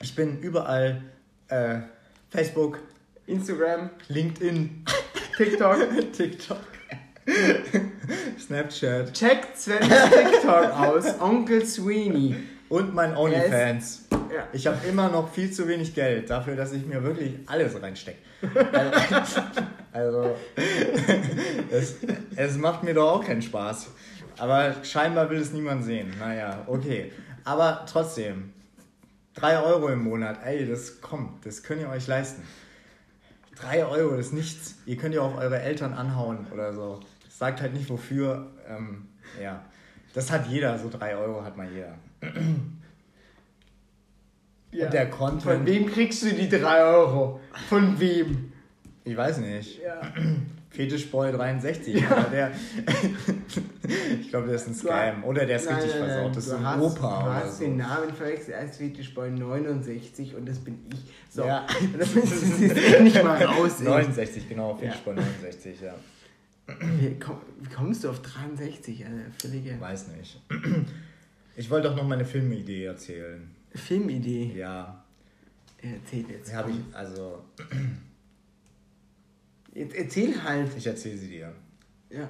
ich bin überall, äh, Facebook, Instagram, LinkedIn, TikTok. TikTok, Snapchat Checkt Sven's TikTok aus, Onkel Sweeney. und mein OnlyFans. Ja. Ich habe immer noch viel zu wenig Geld dafür, dass ich mir wirklich alles reinstecke. Also, also es, es macht mir doch auch keinen Spaß. Aber scheinbar will es niemand sehen. Naja, okay. Aber trotzdem, 3 Euro im Monat, ey, das kommt, das könnt ihr euch leisten. 3 Euro ist nichts. Ihr könnt ja auch eure Eltern anhauen oder so. Sagt halt nicht wofür. Ähm, ja, das hat jeder, so 3 Euro hat mal jeder. Ja. Und der Content. Von wem kriegst du die 3 Euro? Von wem? Ich weiß nicht. Ja. Fetischboy 63. aber Der, ich glaube, der ist ein Scam. Oder der ist Nein, richtig nein, nein, versaut. Das ist ein hast, Opa Du hast so. den Namen verwechselt als Fetischboy 69 und das bin ich. So, Ja. das ist jetzt nicht mal raus. ey. 69, genau. Fetischboy 69, ja. Wie, komm, wie kommst du auf 63? Eine völlige Weiß nicht. Ich wollte doch noch meine Filmidee erzählen. Filmidee. Ja, Erzähl jetzt. habe ich, also, Jetzt erzähl halt. ich erzähle sie dir. Ja.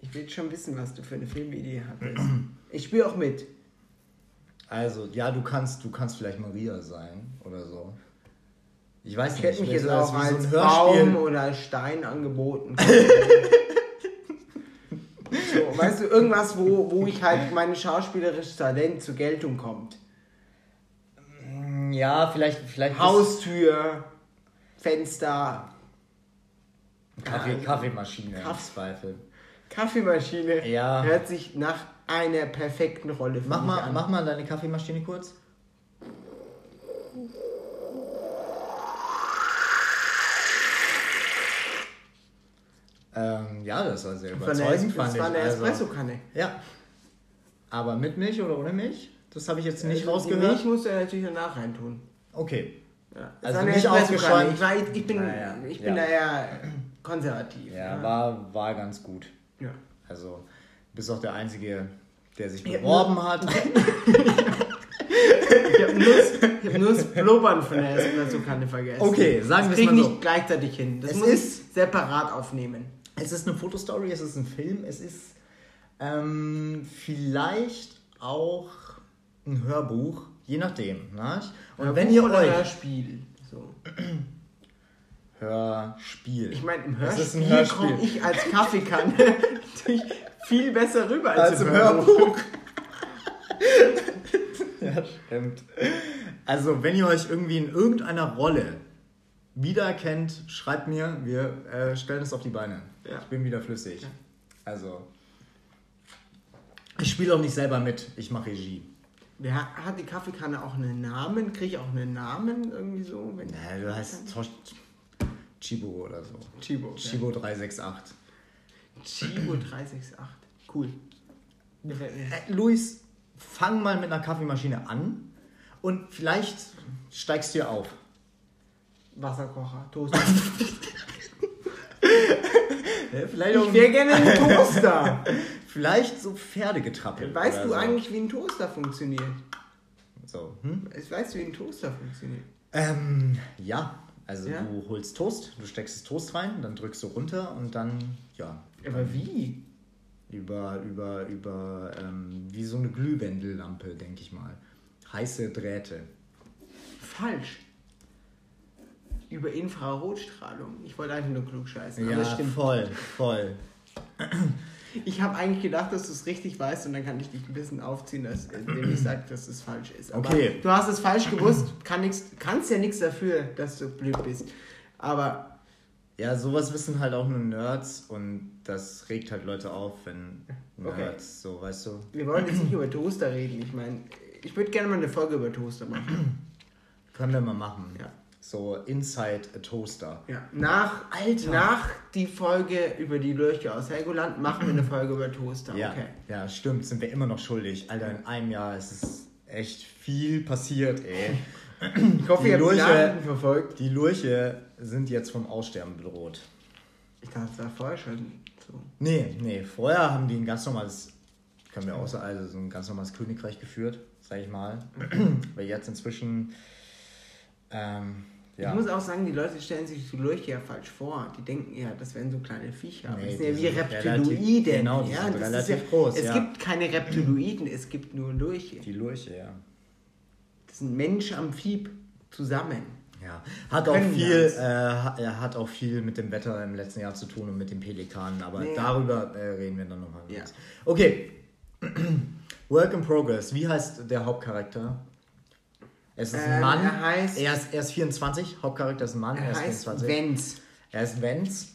Ich will schon wissen, was du für eine Filmidee hattest. Ich spiele auch mit. Also, ja, du kannst, du kannst vielleicht Maria sein oder so. Ich weiß Ich nicht. hätte mich jetzt auch als so. Baum oder als Stein angeboten. so, weißt du, irgendwas, wo, wo ich halt mein schauspielerisches Talent zur Geltung kommt. Ja, vielleicht, vielleicht Haustür, Fenster, Kaffee, Kaffeemaschine im Kaff- Zweifel. Kaffeemaschine. Ja. Hört sich nach einer perfekten Rolle für Mach mal, an. mach mal deine Kaffeemaschine kurz. Ähm, ja, das war sehr überzeugend, das war eine also, Espresso-Kanne. ja. Aber mit Milch oder ohne Milch? Das habe ich jetzt nicht Also, rausgehört. Milch musst du ja natürlich danach reintun. Okay. Ja. Also nicht aufgeschäumt. Ich, war, ich bin, Naja, ich bin ja. da eher konservativ. Ja, war, war ganz gut. Ja. Also, bist auch der Einzige, der sich Ja, beworben hat. Ich habe nur, ich hab nur das Blubbern von der Espresso-Kanne vergessen. Okay, sagen das wir es krieg mal ich so. nicht gleichzeitig hin. Das Es muss ich ist- separat aufnehmen. Es ist eine Fotostory, es ist ein Film, es ist ähm, vielleicht auch ein Hörbuch, je nachdem. Ne? Und wenn ihr oder euch Hörspiel. So. Hörspiel. Ich meine, im Hörspiel, ein Hörspiel. komme ich als Kaffeekanne viel besser rüber als, als im Hörbuch. ja, stimmt. Also, wenn ihr euch irgendwie in irgendeiner Rolle wiedererkennt, schreibt mir, wir äh, stellen es auf die Beine. Ja. Ich bin wieder flüssig. Also, ich spiele auch nicht selber mit, ich mache Regie. Ja, hat die Kaffeekanne auch einen Namen? Kriege ich auch einen Namen irgendwie so? Wenn Ja, du heißt Chibo oder so. Chibo. Chibo 368. Chibo 368. Cool. Gefällt mir. Äh, Luis, fang mal mit einer Kaffeemaschine an und vielleicht steigst du ja auf. Wasserkocher, Toaster. Ja, vielleicht, Ich wäre gerne ein Toaster. vielleicht so Pferdegetrappel. Weißt oder du so. eigentlich, wie ein Toaster funktioniert? So, hm? Weißt du, wie ein Toaster funktioniert? ähm, ja, also Ja? du holst Toast, du steckst das Toast rein, dann drückst du runter und dann, ja, Aber wie? über, über, über, ähm, wie so eine Glühwendellampe, denke ich mal. Heiße Drähte. Falsch. Über Infrarotstrahlung. Ich wollte einfach nur klug scheißen. Ja, das stimmt. voll, voll. Ich habe eigentlich gedacht, dass du es richtig weißt und dann kann ich dich ein bisschen aufziehen, dass, indem ich sage, dass es falsch ist. Aber Okay. Du hast es falsch gewusst, kann nix, kannst ja nichts dafür, dass du blöd bist. Aber Ja, sowas wissen halt auch nur Nerds und das regt halt Leute auf, wenn Okay. Nerds, so, weißt du. wir wollen jetzt nicht über Toaster reden. Ich meine, ich würde gerne mal eine Folge über Toaster machen. Können wir mal machen. Ja. So Inside a Toaster. Ja. Nach, Alter. nach die Folge über die Lurche aus Helgoland machen wir eine Folge über Toaster. Ja, Okay. ja, stimmt, sind wir immer noch schuldig. Alter, in einem Jahr ist es echt viel passiert, ey. Ich hoffe, Die ihr habt Lurche- Nachrichten verfolgt. Die Lurche sind jetzt vom Aussterben bedroht. Ich dachte, das war vorher schon so. Nee, nee, vorher haben die ein ganz normales, können wir außer, also so ein ganz normales Königreich geführt, sag ich mal. Weil jetzt inzwischen, ähm, ja. Ich muss auch sagen, die Leute stellen sich die Lurche ja falsch vor. Die denken ja, das wären so kleine Viecher. Nee, das sind ja wie Reptiloiden. genau, die ja, sind das ist relativ ja, groß, Es ja. gibt keine Reptiloiden, es gibt nur Lurche. Die Lurche, ja. Das sind Mensch am Fieb zusammen. Ja, hat auch viel, äh, ha- hat auch viel mit dem Wetter im letzten Jahr zu tun und mit den Pelikanen, aber Ja. darüber äh, reden wir dann nochmal. Ja. Okay. Work in Progress. Wie heißt der Hauptcharakter? Es ist ein Ähm, Mann. er heißt- er, ist, er ist 24. Hauptcharakter ist ein Mann. Er, Er ist heißt 24. Wenz. Er ist Wenz.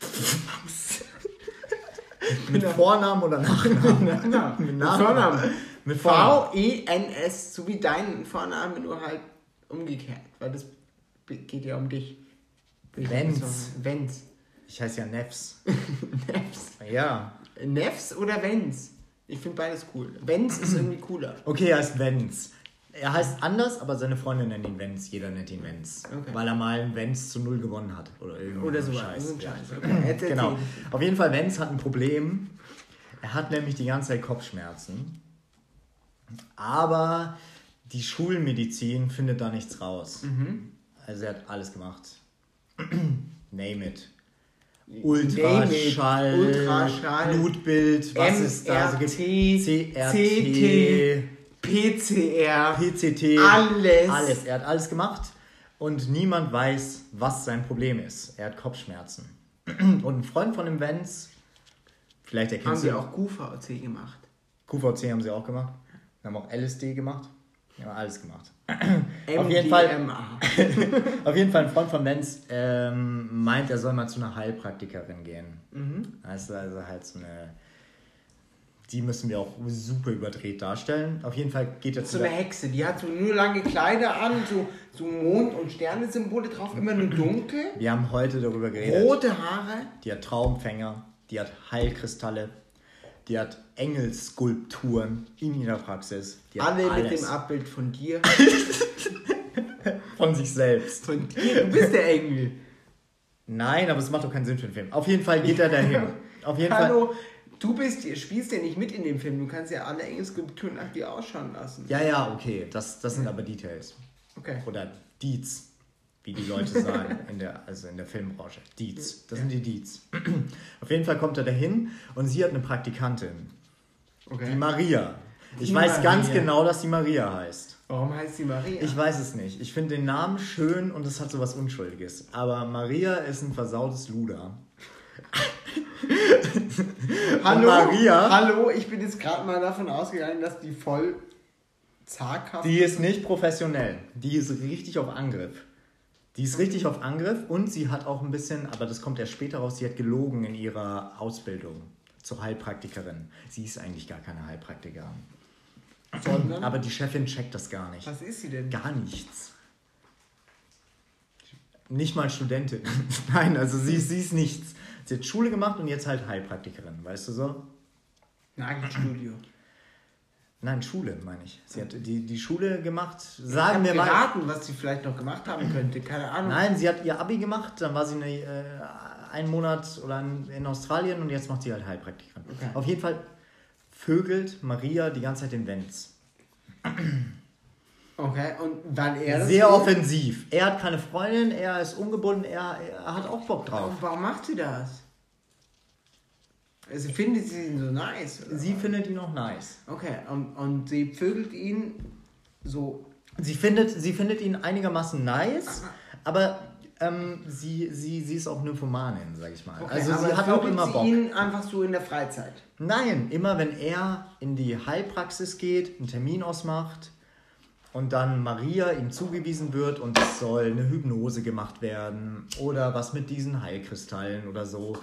mit Vornamen oder Nachnamen? Ja, mit mit Nachnamen. Vornamen. Mit Vornamen. V-E-N-S, so wie dein Vorname, nur halt umgekehrt. Weil das geht ja um dich. Wenz. Wenz. Ich heiße ja Nefs. Nefs. Ja. Nefs oder Wenz? Ich finde beides cool. Wenz ist irgendwie cooler. Okay, er heißt Wenz. Er heißt anders, aber seine Freundin nennt ihn Wenz. Jeder nennt ihn Wenz. Okay. Weil er mal Wenz zu null gewonnen hat. Oder, Oder so Scheiß. Scheiß. Ja. Scheiß. Okay. Genau. Auf jeden Fall, Wenz hat ein Problem. Er hat nämlich die ganze Zeit Kopfschmerzen. Aber die Schulmedizin findet da nichts raus. Mhm. Also er hat alles gemacht. Name it. Ultraschall, Ultraschall. Blutbild, was es da so gibt. MRT, CRT, PCR. PCT, Alles. alles. Er hat alles gemacht und niemand weiß, was sein Problem ist. Er hat Kopfschmerzen. Und ein Freund von dem Vance, vielleicht Haben erkennst sie du auch QVC gemacht. QVC haben sie auch gemacht. Wir haben auch LSD gemacht. Wir haben alles gemacht. Auf jeden Fall-. Auf jeden Fall ein Freund von Vance ähm, meint, er soll mal zu einer Heilpraktikerin gehen. Mhm. Also, also halt so eine. Die müssen wir auch super überdreht darstellen. Auf jeden Fall geht er So zu eine Hexe, die hat so nur lange Kleider an, so, so Mond- und Sternesymbole drauf, immer nur dunkel. Wir haben heute darüber geredet. Rote Haare. Die hat Traumfänger, die hat Heilkristalle, die hat Engelskulpturen in ihrer Praxis. Alle alles mit dem Abbild von dir. von sich selbst. Von dir. Du bist der Engel. Nein, aber es macht doch keinen Sinn für den Film. Auf jeden Fall geht er dahin. Auf jeden Fall. Du bist, spielst ja nicht mit in dem Film. Du kannst ja alle Engelskulpturen nach dir ausschauen lassen. Ja, ja, okay. Das, das sind aber Details. Okay. Oder Deeds, wie die Leute sagen, in der, also in der Filmbranche. Deeds. Das sind die Deeds. Auf jeden Fall kommt er dahin und sie hat eine Praktikantin. Die okay. Maria. Ich Die weiß ganz Maria. genau, dass die Maria heißt. Warum heißt sie Maria? Ich weiß es nicht. Ich finde den Namen schön und es hat so was Unschuldiges. Aber Maria ist ein versautes Luder. hallo, Maria? hallo, ich bin jetzt gerade mal davon ausgegangen, dass die voll zaghaft Die ist nicht professionell. Die ist richtig auf Angriff. Die ist richtig auf Angriff und sie hat auch ein bisschen, aber das kommt ja später raus, sie hat gelogen in ihrer Ausbildung zur Heilpraktikerin. Sie ist eigentlich gar keine Heilpraktikerin. sondern. Aber die Chefin checkt das gar nicht. was ist sie denn? Gar nichts. Nicht mal Studentin. Nein, also sie, sie ist nichts. Sie hat Schule gemacht und jetzt halt Heilpraktikerin, weißt du so? Nagelstudio. Nein, Schule, meine ich. Sie hat die, die Schule gemacht, Ich sagen hab wir mal. geraten, was sie vielleicht noch gemacht haben könnte. Keine Ahnung. Nein, sie hat ihr Abi gemacht, dann war sie eine, äh, einen Monat oder in, in Australien und jetzt macht sie halt Heilpraktikerin. Okay. Auf jeden Fall vögelt Maria die ganze Zeit den Wenz. Okay, und weil er Sehr offensiv. Er hat keine Freundin, er ist ungebunden, er, er hat auch Bock drauf. Warum, warum macht sie das? Also findet sie ihn so nice? Sie findet ihn auch nice. Okay, und, und sie vögelt ihn so. Sie findet, sie findet ihn einigermaßen nice, aber ähm, sie, sie, sie ist auch Nymphomanin, sag ich mal. Okay, also sie hat auch immer sie Bock. ihn einfach so in der Freizeit. Nein, immer wenn er in die Heilpraxis geht, einen Termin ausmacht und dann Maria ihm zugewiesen wird und es soll eine Hypnose gemacht werden oder was mit diesen Heilkristallen oder so,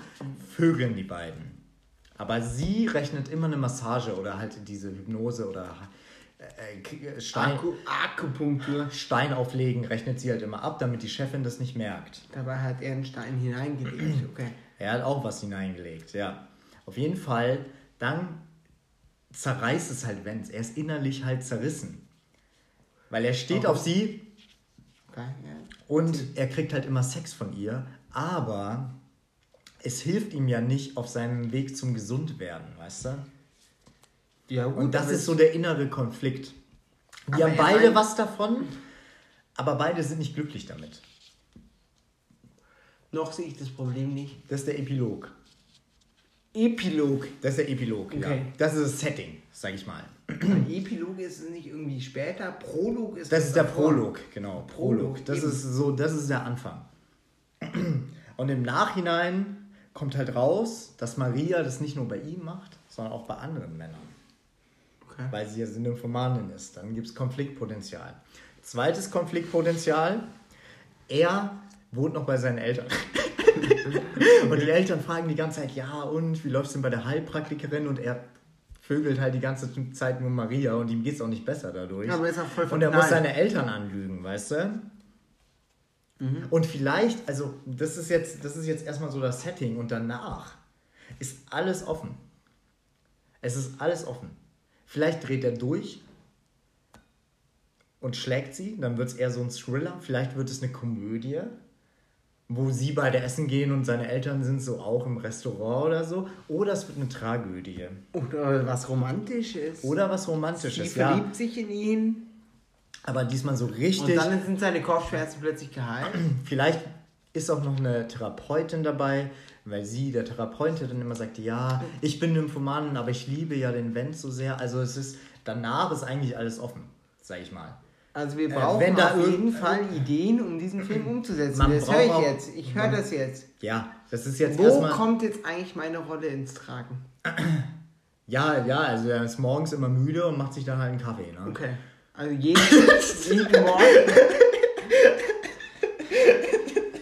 vögeln die beiden. Aber sie rechnet immer eine Massage oder halt diese Hypnose oder äh, äh, Stein, Akupunktur. Stein auflegen, rechnet sie halt immer ab, damit die Chefin das nicht merkt. Dabei hat er einen Stein hineingelegt. Okay. Er hat auch was hineingelegt, ja. Auf jeden Fall, dann zerreißt es halt Wenz. Er ist innerlich halt zerrissen. Weil er steht Warum? auf sie ja. und er kriegt halt immer Sex von ihr, aber es hilft ihm ja nicht auf seinem Weg zum Gesundwerden, weißt du? ja, gut. Und das ist so der innere Konflikt. Die haben beide was davon, aber beide sind nicht glücklich damit. Noch sehe ich das Problem nicht. Das ist der Epilog. Epilog. Das ist der Epilog, ja. Okay. Das ist das Setting, sag ich mal. Epilog ist nicht irgendwie später. Prolog ist Das ist der davor. Prolog, genau. Prolog. Prolog, Das eben. ist so, das ist der Anfang. Und im Nachhinein kommt halt raus, dass Maria das nicht nur bei ihm macht, sondern auch bei anderen Männern. Okay. Weil sie ja eine Nymphomanin ist. Dann gibt es Konfliktpotenzial. Zweites Konfliktpotenzial, er wohnt noch bei seinen Eltern. und die Eltern fragen die ganze Zeit, ja und, wie läuft es denn bei der Heilpraktikerin? Und er vögelt halt die ganze Zeit nur Maria und ihm geht es auch nicht besser dadurch. Ja, aber ist auch voll und er muss verknallt. seine Eltern anlügen, weißt du? Und vielleicht, also das ist jetzt, das ist jetzt erstmal so das Setting und danach ist alles offen. Es ist alles offen. Vielleicht dreht er durch und schlägt sie, dann wird es eher so ein Thriller. Vielleicht wird es eine Komödie, wo sie beide essen gehen und seine Eltern sind so auch im Restaurant oder so. Oder es wird eine Tragödie. Oder was Romantisches. Oder was Sie Romantisches, ja. verliebt sich in ihn. Aber diesmal so Und richtig. dann sind seine Kopfschmerzen plötzlich geheilt. Vielleicht ist auch noch eine Therapeutin dabei, weil sie, der Therapeutin, dann immer sagt, ja, ich bin Nymphomanin, aber ich liebe ja den Vent so sehr. Also es ist, danach ist eigentlich alles offen, sag ich mal. Also wir Äh, brauchen da auf jeden Fall Ideen, um diesen Film umzusetzen. Man das höre ich jetzt. Ich höre das jetzt. Ja, das ist jetzt Wo kommt jetzt eigentlich meine Rolle ins Tragen? Ja, ja, also er ist morgens immer müde und macht sich dann halt einen Kaffee, ne? Okay. Also jeden, jeden Morgen.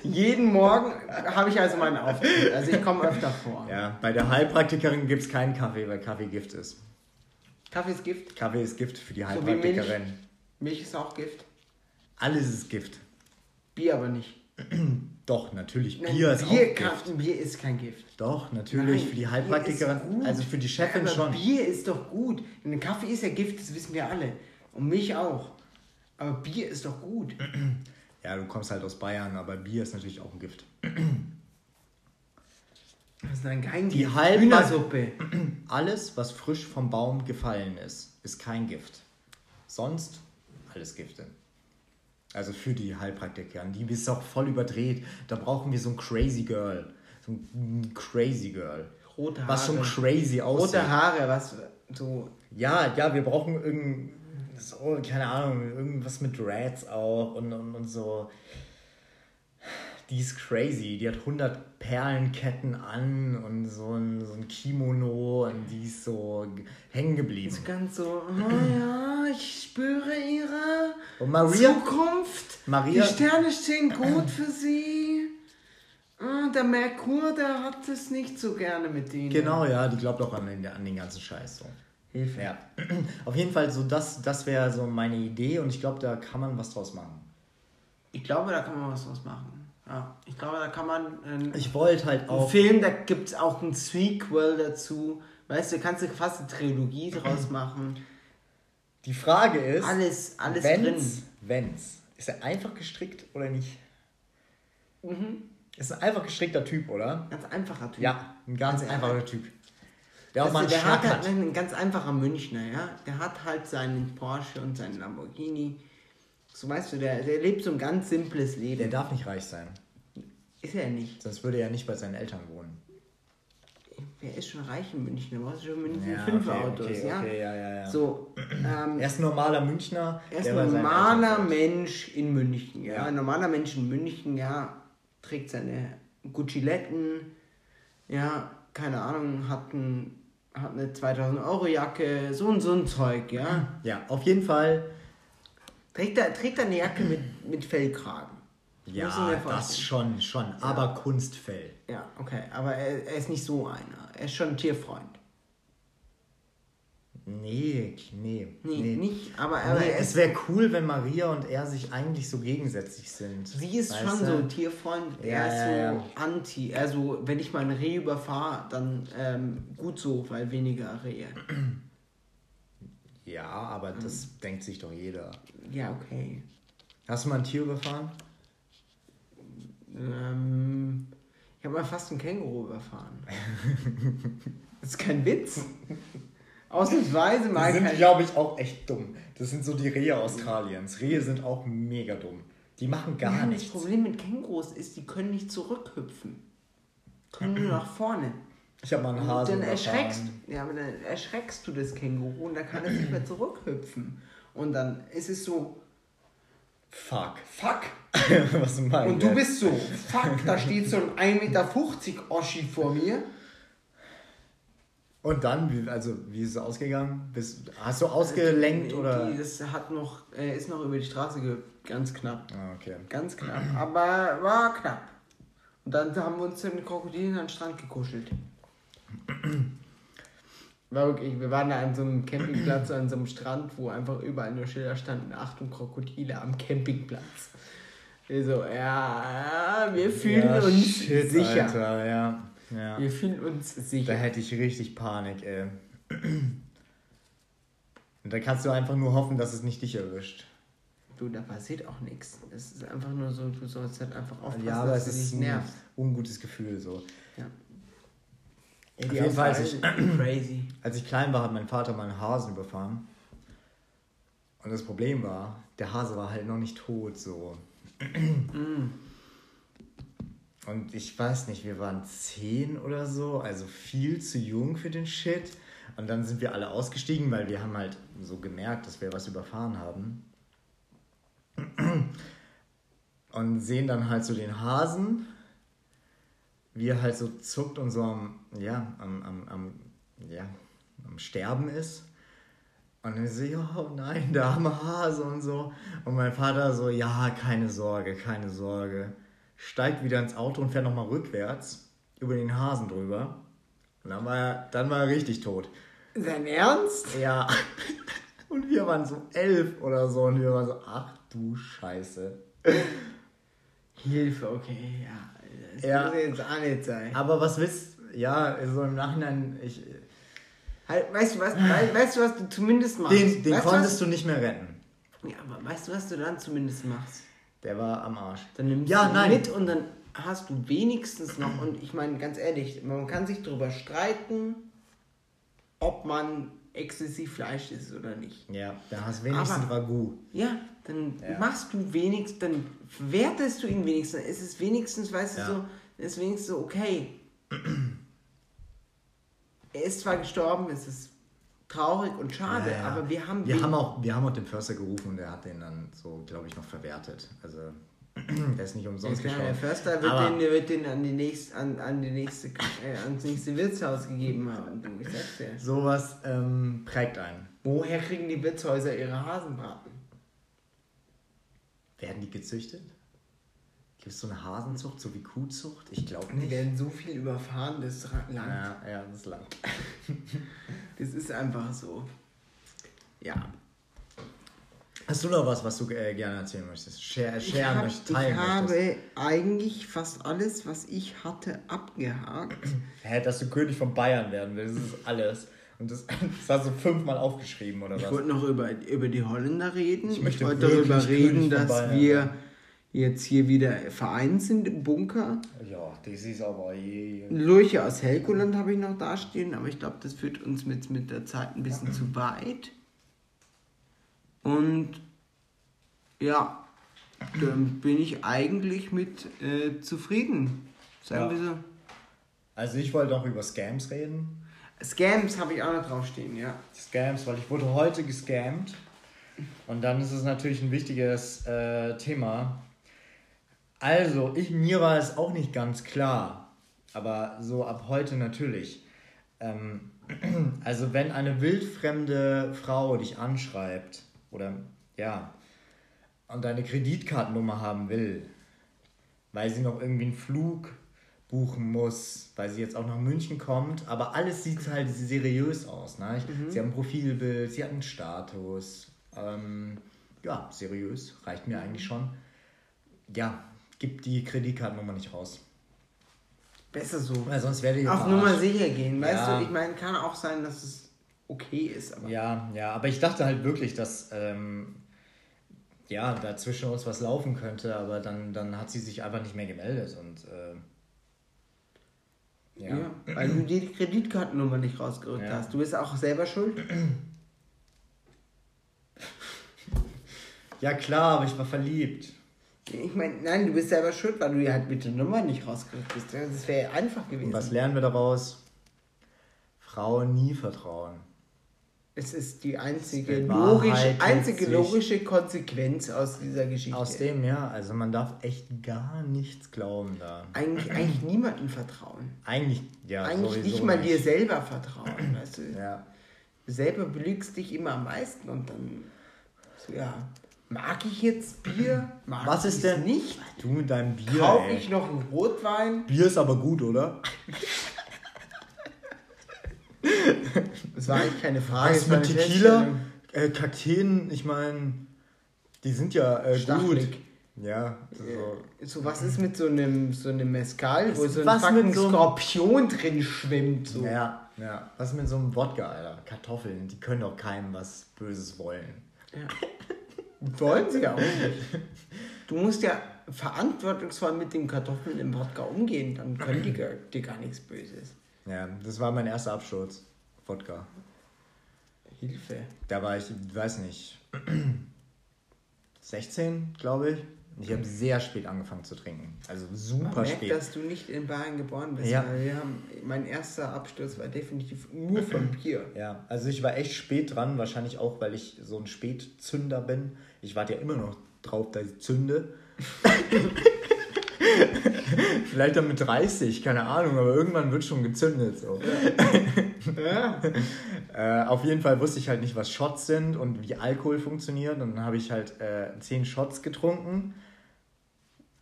jeden Morgen habe ich also meinen Auftritt. Also ich komme öfter vor. Ja, bei der Heilpraktikerin gibt es keinen Kaffee, weil Kaffee Gift ist. Kaffee ist Gift. Kaffee ist Gift für die Heilpraktikerin. Milch ist auch Gift. Alles ist Gift. Bier aber nicht. Doch, natürlich. Nein, Bier ist Bier, auch kann, Gift. Bier ist kein Gift. Doch, natürlich. Nein, für die Heilpraktikerin, also für die Chefin aber schon. Bier ist doch gut. Denn Kaffee ist ja Gift, das wissen wir alle. Und Milch auch. Aber Bier ist doch gut. Ja, du kommst halt aus Bayern, aber Bier ist natürlich auch ein Gift. Das ist dann kein Die Hühnersuppe. Alles, was frisch vom Baum gefallen ist, ist kein Gift. Sonst alles Gifte. Also für die Heilpraktikerin. Die ist auch voll überdreht. Da brauchen wir so ein Crazy Girl. So ein Crazy Girl. Rote Was schon Haare. crazy aussieht. Rote Haare, was so. Ja, ja, wir brauchen irgend, so, keine Ahnung, irgendwas mit Rats auch und, und, und so. Die ist crazy. Die hat 100 Perlenketten an und so ein, so ein Kimono und die ist so hängen geblieben. So ganz so, oh ja, ich spüre ihre Und Maria, Zukunft. Maria- Die Sterne stehen gut für sie. Ah, Der Merkur, der hat es nicht so gerne mit denen. genau, ja, die glaubt auch an den, an den ganzen Scheiß. So. Hilfe. Ja. Auf jeden Fall, so das, das wäre so meine Idee und ich glaube, da kann man was draus machen. Ich glaube, da kann man was draus machen. Ja, ich glaube, da kann man einen, Ich wollte halt einen auch. Film, da gibt es auch ein Sequel dazu. Weißt du, kannst du fast eine Trilogie draus machen. Die Frage ist. Alles, alles wenn's, drin. Wenn's. Ist er einfach gestrickt oder nicht? Mhm. Ist ein einfach gestrickter Typ, oder? Ganz einfacher Typ. Ja, ein ganz Also, einfacher Typ. Der auch mal einen der hat Schnack halt hat. ein ganz einfacher Münchner, ja. Der hat halt seinen Porsche und seinen Lamborghini. So weißt du, der, der lebt so ein ganz simples Leben. Der darf nicht reich sein. ist er nicht. Sonst würde er nicht bei seinen Eltern wohnen. Wer ist schon reich in München? Da brauchst du schon in München Ja, fünf okay, Autos, okay, ja. okay, ja, ja, ja. So, ähm, Er ist ein normaler Münchner. er ist ein normaler. Mensch in München, ja. Ja. Ein normaler Mensch in München, ja, trägt seine Gucciletten, ja, keine Ahnung, hat, ein, hat eine 2000 Euro Jacke, so und so ein Zeug, ja. Ja, auf jeden Fall. Trägt er, trägt er eine Jacke mit, mit Fellkragen? Ja, das schon, schon. Aber Kunstfell. Ja, okay, aber er, er ist nicht so einer. Er ist schon ein Tierfreund. Nee, nee. Nee, nicht, aber, aber Nee, es wäre cool, wenn Maria und er sich eigentlich so gegensätzlich sind. sie ist Weißt schon du? so ein Tierfreund. Er Ja, ist ja, so ja. anti. Also, wenn ich mal ein Reh überfahre, dann ähm, gut so, weil weniger Rehe. Ja, aber das Hm. denkt sich doch jeder. Ja, okay. Hast du mal ein Tier überfahren? Ähm, ich habe mal fast ein Känguru überfahren. das ist kein Witz. Ausnahmsweise mal Die sind, glaube ich, auch echt dumm. Das sind so die Rehe Australiens. Rehe sind auch mega dumm. Die machen gar Ja, nichts. Das Problem mit Kängurus ist, die können nicht zurückhüpfen. Können nur nach vorne. Ich habe mal einen Und Hase dann erschreckst, ja, aber dann erschreckst du das Känguru und dann kann es nicht mehr zurückhüpfen. Und dann ist es so, Fuck. fuck. Was meinst Und du bist so, fuck, da steht so ein 1,50 Meter Oschi vor mir. Und dann, also, wie ist es ausgegangen? Bist, hast du ausgelenkt Die- oder? Die, das hat noch, äh, ist noch über die Straße gehüpft. Ganz knapp. Ah, okay. Ganz knapp. Aber war knapp. Und dann haben wir uns mit Krokodilen an den Strand gekuschelt. War wirklich, wir waren da an so einem Campingplatz, an so einem Strand, wo einfach überall nur Schilder standen, Achtung, Krokodile am Campingplatz. Also, ja, wir fühlen ja, uns shit, sicher. Alter, ja. ja. Wir fühlen uns Da sicher. hätte ich richtig Panik, ey. Und da kannst du einfach nur hoffen, dass es nicht dich erwischt. Du, da passiert auch nichts. Es ist einfach nur so, du sollst halt einfach aufpassen, ja, aber dass es du ist nicht ein nervst. ungutes Gefühl so. Ja. Auf jeden Fall, als ich, crazy. als ich klein war, hat mein Vater mal einen Hasen überfahren. Und das Problem war, der Hase war halt noch nicht tot, so. Mm. Und ich weiß nicht, wir waren zehn oder so, also viel zu jung für den Shit. Und dann sind wir alle ausgestiegen, weil wir haben halt so gemerkt, dass wir was überfahren haben. Und sehen dann halt so den Hasen, wie er halt so zuckt und so am, ja, am, am, am, ja, am Sterben ist. Und dann so, ja, oh nein, der arme Hase und so. Und mein Vater so, ja, keine Sorge, keine Sorge. Steigt wieder ins Auto und fährt nochmal rückwärts über den Hasen drüber. Und dann war er, dann war er richtig tot. Sein Ernst? Ja. Und wir waren so elf oder so und wir waren so, ach du Scheiße. Hilfe, okay, ja. Das Ja. muss jetzt auch nicht sein. Aber was wisst, ja, so im Nachhinein, ich, Halt, weißt du was, wei- weißt du, was du zumindest machst? den, den weißt konntest du du nicht mehr retten. was, Ja, aber weißt du, was du dann zumindest machst? Der war am Arsch. Dann nimmst Ja, du nein. mit und dann hast du wenigstens noch, und ich meine ganz ehrlich, man kann sich darüber streiten, ob man exzessiv Fleisch isst oder nicht. Ja, da hast du wenigstens Aber- Ragout. Ja, dann Ja. machst du wenigstens, dann wertest du ihn wenigstens. Es ist wenigstens, weißt Ja. du, so, es ist wenigstens so, okay. er ist zwar gestorben, es ist traurig und schade, Ja, aber wir haben wir haben auch wir haben auch den Förster gerufen und der hat den dann so, glaube ich, noch verwertet. Also der ist nicht umsonst Ja, der. Förster wird Aber- den, wird den an, die nächste, an, an die nächste, äh, ans nächste Wirtshaus gegeben haben. Du, ich sag's dir. Sowas ähm, prägt einen. Woher kriegen die Wirtshäuser ihre Hasenbraten? Werden die gezüchtet? Gibt es so eine Hasenzucht, so wie Kuhzucht? Ich glaube Die nicht. werden so viel überfahren, das langt. Ja, ja, das ist lang. Das ist einfach so. Ja. Hast du noch was, was du äh, gerne erzählen möchtest? Share, Ich, share hab, möchtest, ich teilen möchtest? habe eigentlich fast alles, was ich hatte, abgehakt. Hä, dass du König von Bayern werden willst, das ist alles. Und das, das hast du fünfmal aufgeschrieben, oder Ich was? wollte noch über, über die Holländer reden. Ich Ich, möchte wollte wirklich darüber reden, dass Bayern wir werden. jetzt hier wieder vereint sind im Bunker. Ja, das ist aber je. Lurche aus Helgoland habe ich noch dastehen, aber ich glaube, das führt uns mit, mit der Zeit ein bisschen zu weit. Und ja, dann bin ich eigentlich mit äh, zufrieden. Sagen Ja. wir so. Also ich wollte auch über Scams reden. Scams habe ich auch noch draufstehen, ja. Scams, weil ich wurde heute gescammt. Und dann ist es natürlich ein wichtiges äh, Thema. Also, ich, mir war es auch nicht ganz klar, aber so ab heute natürlich. Ähm, also, wenn eine wildfremde Frau dich anschreibt oder ja, und deine Kreditkartennummer haben will, weil sie noch irgendwie einen Flug buchen muss, weil sie jetzt auch nach München kommt, aber alles sieht halt seriös aus. Ne? Ich, Sie hat ein Profilbild, sie hat einen Status. Ähm, ja, seriös, reicht mir eigentlich schon. Ja, gib die Kreditkartennummer nicht raus. Besser so. Weil sonst werde ich Auf. Nummer sicher gehen, weißt Ja. du? Ich meine, kann auch sein, dass es okay ist, aber Ja, ja, aber ich dachte halt wirklich, dass ähm, ja, da zwischen uns was laufen könnte, aber dann, dann hat sie sich einfach nicht mehr gemeldet und äh, ja. ja. weil du die Kreditkartennummer nicht rausgerückt Ja. hast. Du bist auch selber schuld. ja klar, aber ich war verliebt. Ich meine, nein, du bist selber schuld, weil du halt mit der Nummer nicht rausgerückt bist. Das wäre einfach gewesen. Und was lernen wir daraus? Frauen nie vertrauen. Es ist die einzige, Wahrheit einzige logische Konsequenz aus dieser Geschichte. Aus dem, ja, also man darf echt gar nichts glauben da. eigentlich, eigentlich niemandem vertrauen. Eigentlich, ja, eigentlich nicht mal dir selber vertrauen. Weißt du? Ja. Selber belügst dich immer am meisten und dann so, ja, mag ich jetzt Bier? Mag Was ich ist denn nicht? Du mit deinem Bier, Kaufe ey. ich noch einen Rotwein? Bier ist aber gut, oder? Das war eigentlich keine Frage. Was mit Tequila? Äh, Kakteen, ich meine, die sind ja äh, gut. Ja, so. So, was ist mit so einem, so einem Mescal, wo so ein fucking so Skorpion drin schwimmt? So. Ja, ja. Was ist mit so einem Wodka, Alter? Kartoffeln, die können doch keinem was Böses wollen. Wollen sie ja auch nicht. Du musst ja verantwortungsvoll mit den Kartoffeln im Wodka umgehen, dann können die dir gar nichts Böses. Ja, das war mein erster Absturz. Wodka. Hilfe. Da war ich, weiß nicht, 16, glaube ich. Ich habe sehr spät angefangen zu trinken. Also Man super merkt, spät. dass du nicht in Bayern geboren bist, Ja. weil wir haben, mein erster Absturz war definitiv nur vom Bier. Ja, also ich war echt spät dran, wahrscheinlich auch, weil ich so ein Spätzünder bin. Ich warte ja immer noch drauf, dass ich zünde. Vielleicht dann mit 30, keine Ahnung, aber irgendwann wird schon gezündet. So. Ja. Äh, auf jeden Fall wusste ich halt nicht, was Shots sind und wie Alkohol funktioniert. Und dann habe ich halt äh, 10 Shots getrunken.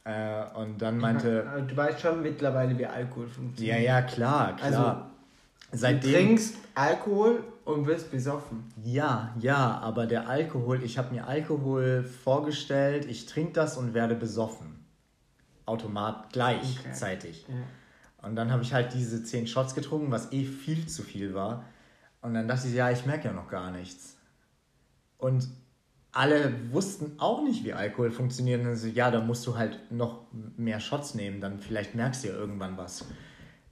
Äh, und dann meinte, Aber Du weißt schon mittlerweile, wie Alkohol ja, funktioniert. ja, klar, klar. Du Seitdem, trinkst Alkohol und wirst besoffen. Ja, ja, aber der Alkohol, ich habe mir Alkohol vorgestellt, ich trinke das und werde besoffen. Automat gleichzeitig. Ja. Und dann habe ich halt diese 10 Shots getrunken, was eh viel zu viel war. Und dann dachte ich, ja, ich merke ja noch gar nichts. Und alle wussten auch nicht, wie Alkohol funktioniert. Und dann so, ja, da musst du halt noch mehr Shots nehmen, dann vielleicht merkst du ja irgendwann was.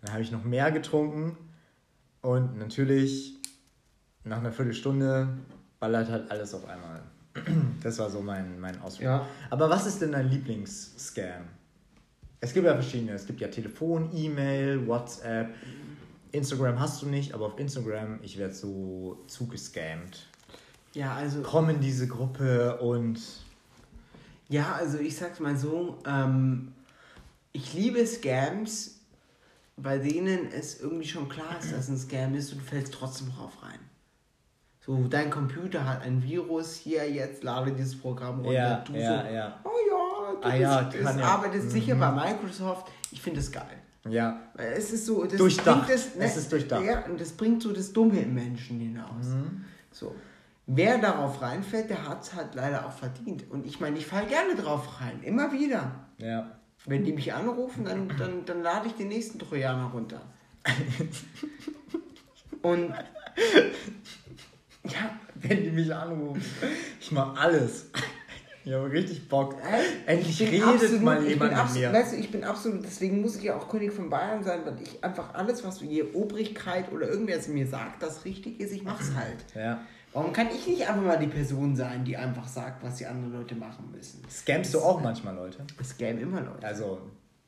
Dann habe ich noch mehr getrunken und natürlich nach einer Viertelstunde ballert halt alles auf einmal. Das war so mein, mein Ausflug. Ja. Aber was ist denn dein Lieblingsscam? Es gibt ja verschiedene. Es gibt ja Telefon, E-Mail, WhatsApp. Instagram hast du nicht, aber auf Instagram, ich werde so zugescammt. Ja, also, Komm in diese Gruppe und ja, also ich sag's mal so, ähm, ich liebe Scams, bei denen es irgendwie schon klar ist, dass ein Scam ist und du fällst trotzdem drauf rein. So, dein Computer hat ein Virus, hier, jetzt lade dieses Programm runter. Ja, du ja, so, ja. oh ja, Ah ja, kann es ja. arbeitest sicher bei Microsoft. Ich finde es geil. ja, es ist so, das Durchdacht. bringt das, Es ist durchdacht. Mhm. Ja, und das bringt so das Dumme im Menschen hinaus. So. Wer darauf reinfällt, der hat es halt leider auch verdient. Und ich meine, ich falle gerne drauf rein, immer wieder. ja. Wenn die mich anrufen, dann, dann, dann lade ich den nächsten Trojaner runter. Und ja, Wenn die mich anrufen, ich mach alles. Ich habe richtig Bock. Endlich ich redet absolut- mal ich jemand mit mir. Weißt du, ich bin absolut, deswegen muss ich ja auch König von Bayern sein, weil ich einfach alles, was je Obrigkeit oder irgendwer zu mir sagt, das richtig ist, ich mach's halt. Ja. Warum kann ich nicht einfach mal die Person sein, die einfach sagt, was die anderen Leute machen müssen? Scammst du auch manchmal Leute? Das Game immer Leute. Also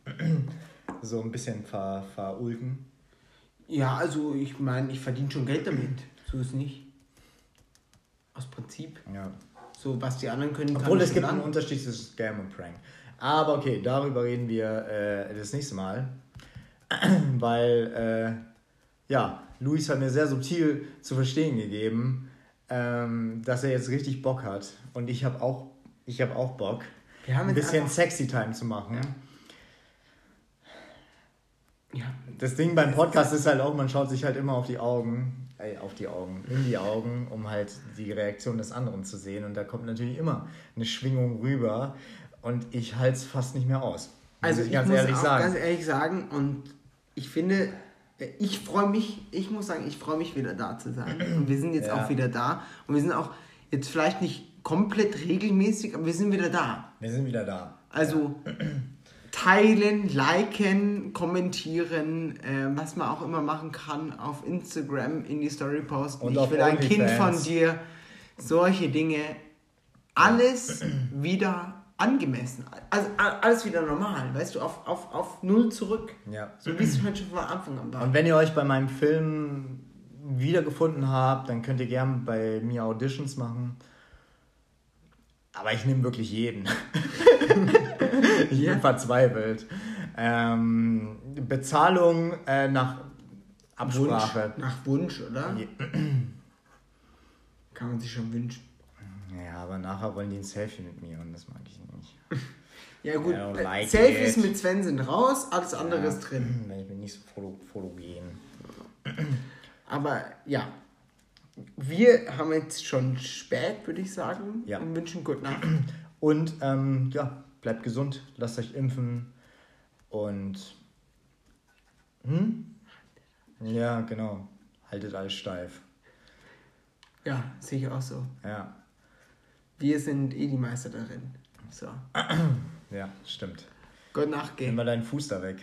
so ein bisschen ver, verulken. Ja, also ich meine, ich verdiene schon Geld damit. So ist nicht. Aus Prinzip. Ja. So, was die anderen können, Obwohl es gibt einen Unterschied zwischen Scam und Prank. Aber okay, darüber reden wir äh, das nächste Mal. Weil, äh, ja, Luis hat mir sehr subtil zu verstehen gegeben, ähm, dass er jetzt richtig Bock hat. Und ich habe auch, ich hab auch Bock, Wir haben ein bisschen Sexy Time zu machen. Ja. Das Ding beim Podcast ist halt auch, man schaut sich halt immer auf die Augen, auf die Augen, in die Augen, um halt die Reaktion des anderen zu sehen. Und da kommt natürlich immer eine Schwingung rüber. Und ich halte es fast nicht mehr aus. Also ich ganz muss ehrlich auch sagen. ganz ehrlich sagen und ich finde, ich freue mich, ich muss sagen, ich freue mich wieder da zu sein. Und wir sind jetzt Ja. auch wieder da. Und wir sind auch jetzt vielleicht nicht komplett regelmäßig, aber wir sind wieder da. Wir sind wieder da. Also teilen, liken, kommentieren, äh, was man auch immer machen kann, auf Instagram in die Story posten. Und ich will ein Kind von OnlyFans. dir. Solche Dinge. Alles wieder angemessen. Also alles wieder normal, weißt du, auf, auf, auf null zurück. Ja. So wie es halt schon von Anfang an war. Und wenn ihr euch bei meinem Film wiedergefunden habt, dann könnt ihr gern bei mir Auditions machen. Aber ich nehme wirklich jeden. ich Ja. bin verzweifelt. Ähm, Bezahlung äh, nach Absprache. Wunsch, nach Wunsch, oder? Je- Kann man sich schon wünschen. Ja, aber nachher wollen die ein Selfie mit mir und das mag ich nicht. Ja gut, äh, like Selfies it. mit Sven sind raus, alles andere ist drin. Ich bin nicht so foto fotogen. Aber ja, wir haben jetzt schon spät, würde ich sagen, Ja. und wünschen gute Nacht. Und ähm, ja, bleibt gesund, lasst euch impfen und. Hm? Ja, genau. Haltet alles steif. Ja, sehe ich auch so. Ja. Wir sind eh die Meister darin. So. Ja, stimmt. Gott Nimm nachgehen. mal deinen Fuß da weg.